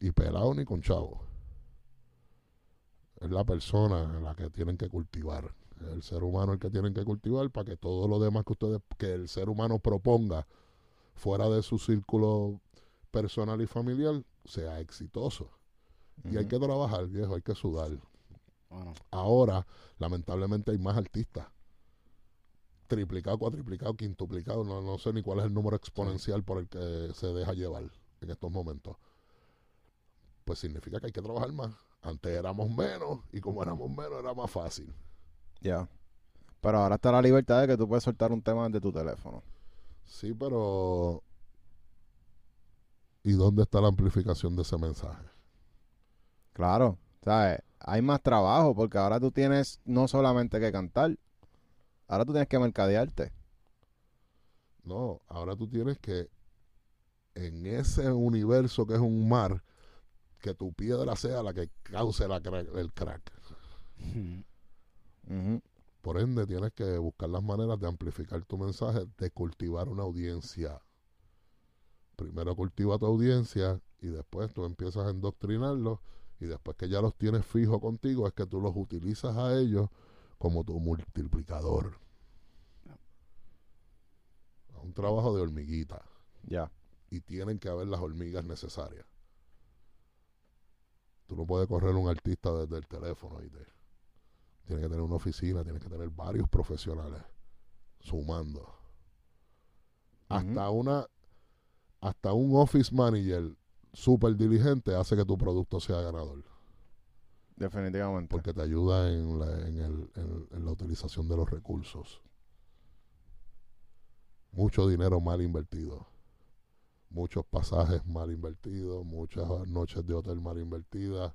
Y pelado ni con chavo. Es la persona la que tienen que cultivar. Es el ser humano el que tienen que cultivar para que todo lo demás que ustedes, que el ser humano proponga fuera de su círculo personal y familiar, sea exitoso. Y hay que trabajar, viejo, hay que sudar. Bueno, Ahora, lamentablemente, hay más artistas. Triplicado, cuatriplicado, quintuplicado. No, no sé ni cuál es el número exponencial por el que se deja llevar en estos momentos. Pues significa que hay que trabajar más. Antes éramos menos y como éramos menos era más fácil. Ya. Pero ahora está la libertad de que tú puedes soltar un tema desde tu teléfono. Sí, pero... ¿Y dónde está la amplificación de ese mensaje? Claro, ¿sabes? Hay más trabajo porque ahora tú tienes no solamente que cantar, ahora tú tienes que mercadearte. No, ahora tú tienes que, en ese universo que es un mar, que tu piedra sea la que cause la el crack. Por ende, tienes que buscar las maneras de amplificar tu mensaje, de cultivar una audiencia. Primero cultiva tu audiencia y después tú empiezas a endoctrinarlos y después que ya los tienes fijos contigo es que tú los utilizas a ellos como tu multiplicador. Un trabajo de hormiguita. Ya. y tienen que haber las hormigas necesarias. Tú no puedes correr un artista desde el teléfono. ¿oíste? Tienes que tener una oficina, tienes que tener varios profesionales sumando. Hasta una hasta un office manager súper diligente hace que tu producto sea ganador. Definitivamente. Porque te ayuda en la, en el- en- en la utilización de los recursos. Mucho dinero mal invertido. Muchos pasajes mal invertidos. Muchas noches de hotel mal invertidas.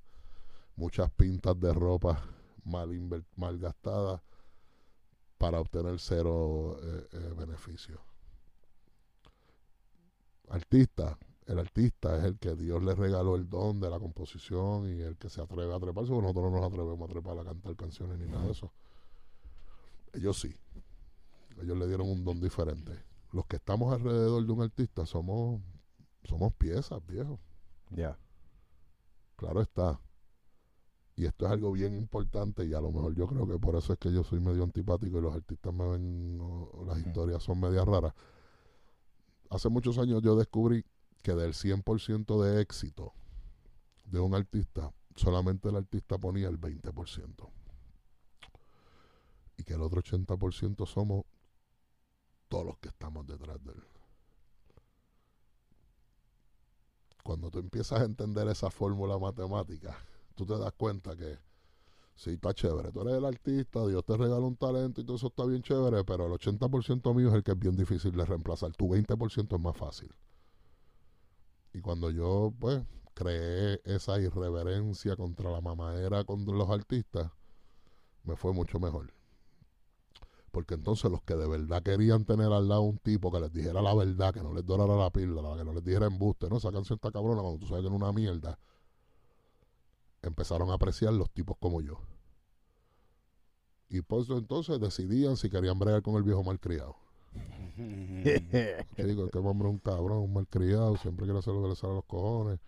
Muchas pintas de ropa mal, inver- mal gastadas para obtener cero eh, eh, beneficio. Artista, el artista es el que Dios le regaló el don de la composición y el que se atreve a treparse, porque nosotros no nos atrevemos a trepar a cantar canciones ni nada de eso. Ellos sí. Ellos le dieron un don diferente. Los que estamos alrededor de un artista somos, somos piezas, viejo. Ya. Claro está. Y esto es algo bien importante y a lo mejor yo creo que por eso es que yo soy medio antipático y los artistas me ven, o- o las historias son medias raras. Hace muchos años yo descubrí que del 100% de éxito de un artista, solamente el artista ponía el 20%. Y que el otro 80% somos todos los que estamos detrás de él. cuando tú empiezas a entender esa fórmula matemática, tú te das cuenta que sí, está chévere. Tú eres el artista, Dios te regala un talento y todo eso está bien chévere, pero el 80% mío es el que es bien difícil de reemplazar. Tu 20% es más fácil. Y cuando yo, pues, creé esa irreverencia contra la mamadera contra los artistas, me fue mucho mejor. Porque entonces los que de verdad querían tener al lado un tipo que les dijera la verdad, que no les dorara la píldora, que no les dijera embuste, no, esa canción está cabrona cuando tú sabes que es una mierda, empezaron a apreciar los tipos como yo. Y por eso entonces decidían si querían bregar con el viejo malcriado. Chico, que hombre es un cabrón, un malcriado, siempre quiere hacer lo que le sale a los cojones.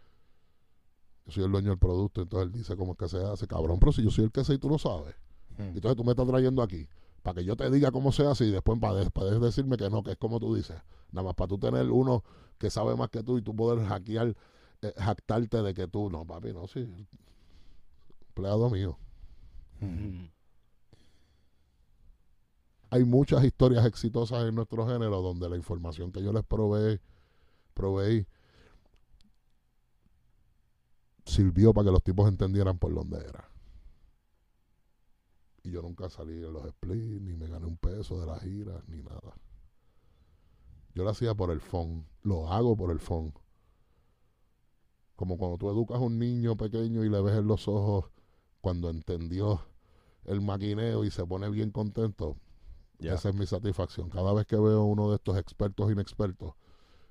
Yo soy el dueño del producto, entonces él dice cómo es que se hace, cabrón, pero si yo soy el que sé y tú lo sabes. Entonces tú me estás trayendo aquí para que yo te diga cómo se hace y después para, para decirme que no, que es como tú dices. Nada más para tú tener uno que sabe más que tú y tú poder hackear, eh, jactarte de que tú, no, papi, no, sí. Empleado mío. Hay muchas historias exitosas en nuestro género donde la información que yo les proveí, sirvió para que los tipos entendieran por dónde era. Y yo nunca salí en los splits, ni me gané un peso de las giras, ni nada. Yo lo hacía por el phone, lo hago por el phone. Como cuando tú educas a un niño pequeño y le ves en los ojos cuando entendió el maquineo y se pone bien contento. Esa es mi satisfacción. Cada vez que veo a uno de estos expertos inexpertos,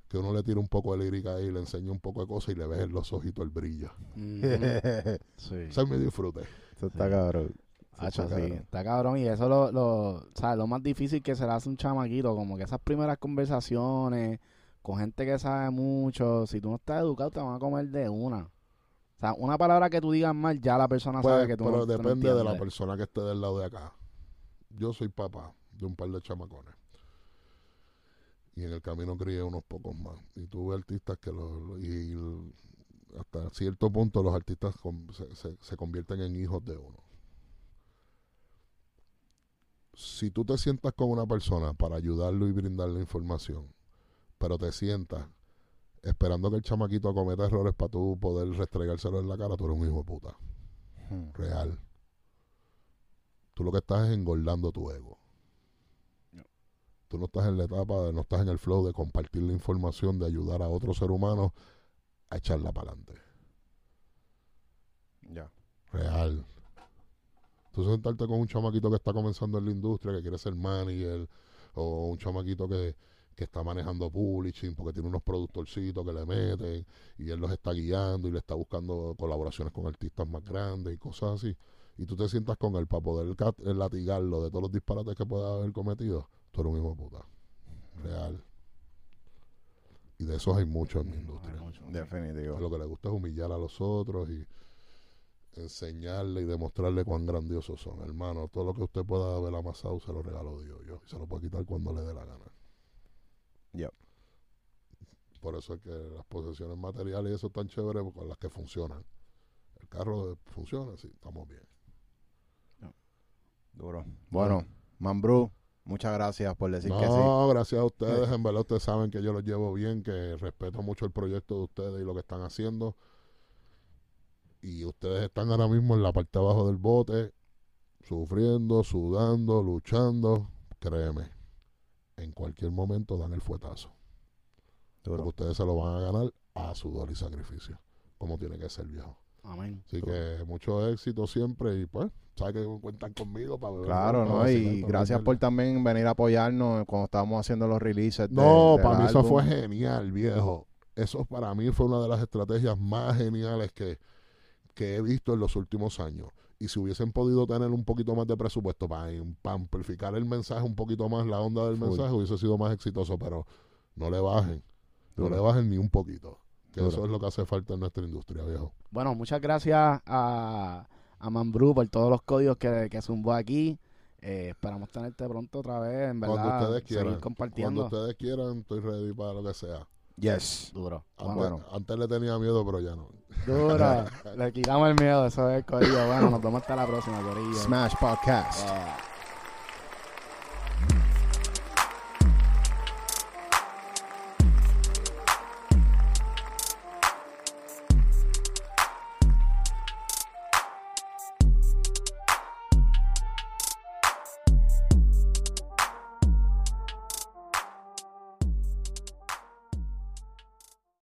que uno le tira un poco de lírica y le enseña un poco de cosas y le ves en los ojitos el brillo. Sí. Ese es mi disfrute. está cabrón. Eso Hacho, está sí, cabrón. está cabrón. Y eso lo, lo, ¿sabes? lo más difícil que se le hace un chamaquito, como que esas primeras conversaciones con gente que sabe mucho, si tú no estás educado, te van a comer de una. O sea, una palabra que tú digas mal, ya la persona Pues, sabe que tú pero no tú no depende de la persona que esté del lado de acá. Yo soy papá de un par de chamacones. Y en el camino crié unos pocos más. Y tuve artistas que los... y hasta cierto punto los artistas se, se- se convierten en hijos de uno. Si tú te sientas con una persona para ayudarlo y brindarle información, pero te sientas esperando que el chamaquito cometa errores para tú poder restregárselo en la cara, tú eres un hijo de puta Hmm. real. Tú lo que estás es engordando tu ego. Tú no estás en la etapa, de, no estás en el flow de compartir la información, de ayudar a otro ser humano a echarla para adelante. Ya. Real. Tú sentarte con un chamaquito que está comenzando en la industria, que quiere ser manager, o un chamaquito que, que está manejando publishing porque tiene unos productorcitos que le meten y él los está guiando y le está buscando colaboraciones con artistas más grandes y cosas así. Y tú te sientas con él para poder eh, latigarlo de todos los disparates que pueda haber cometido. Tú eres un hijo de puta. Real. Y de esos hay muchos en mi industria. Definitivo. Lo que le gusta es humillar a los otros y enseñarle y demostrarle cuán grandiosos son. Hermano, todo lo que usted pueda haber amasado se lo regaló Dios yo. Y se lo puede quitar cuando le dé la gana. Yep. Por eso es que las posesiones materiales y eso tan chévere con las que funcionan. El carro funciona, sí, estamos bien. Duro. Bueno, Mambrú, muchas gracias por decir que sí. No, gracias a ustedes. En verdad, ustedes saben que yo los llevo bien, que respeto mucho el proyecto de ustedes y lo que están haciendo. Y ustedes están ahora mismo en la parte de abajo del bote, sufriendo, sudando, luchando. Créeme, en cualquier momento dan el fuetazo. Porque Duro. ustedes se lo van a ganar a sudor y sacrificio, como tiene que ser, viejo. Amén. Así que mucho éxito siempre y pues, saben que cuentan conmigo para beber, Claro, ¿no? Y gracias por también venir a apoyarnos cuando estábamos haciendo los releases. de- No, para mí eso fue genial, viejo. Eso para mí fue una de las estrategias más geniales que, que he visto en los últimos años. Y si hubiesen podido tener un poquito más de presupuesto para, para amplificar el mensaje un poquito más, la onda del mensaje, hubiese sido más exitoso. Pero no le bajen, no Duro. le bajen ni un poquito. Que Duro. eso es lo que hace falta en nuestra industria, viejo. Bueno, muchas gracias a, a Mambrú por todos los códigos que, que zumbó aquí. Eh, esperamos tenerte pronto otra vez, en verdad. Cuando ustedes seguir quieran. compartiendo. Cuando ustedes quieran, estoy ready para lo que sea. Yes. Duro. Antes, Bueno, antes le tenía miedo, pero ya no. duro. Le quitamos el miedo, eso es, Corillo. Bueno, nos vemos hasta la próxima, Corillo. Smash Podcast.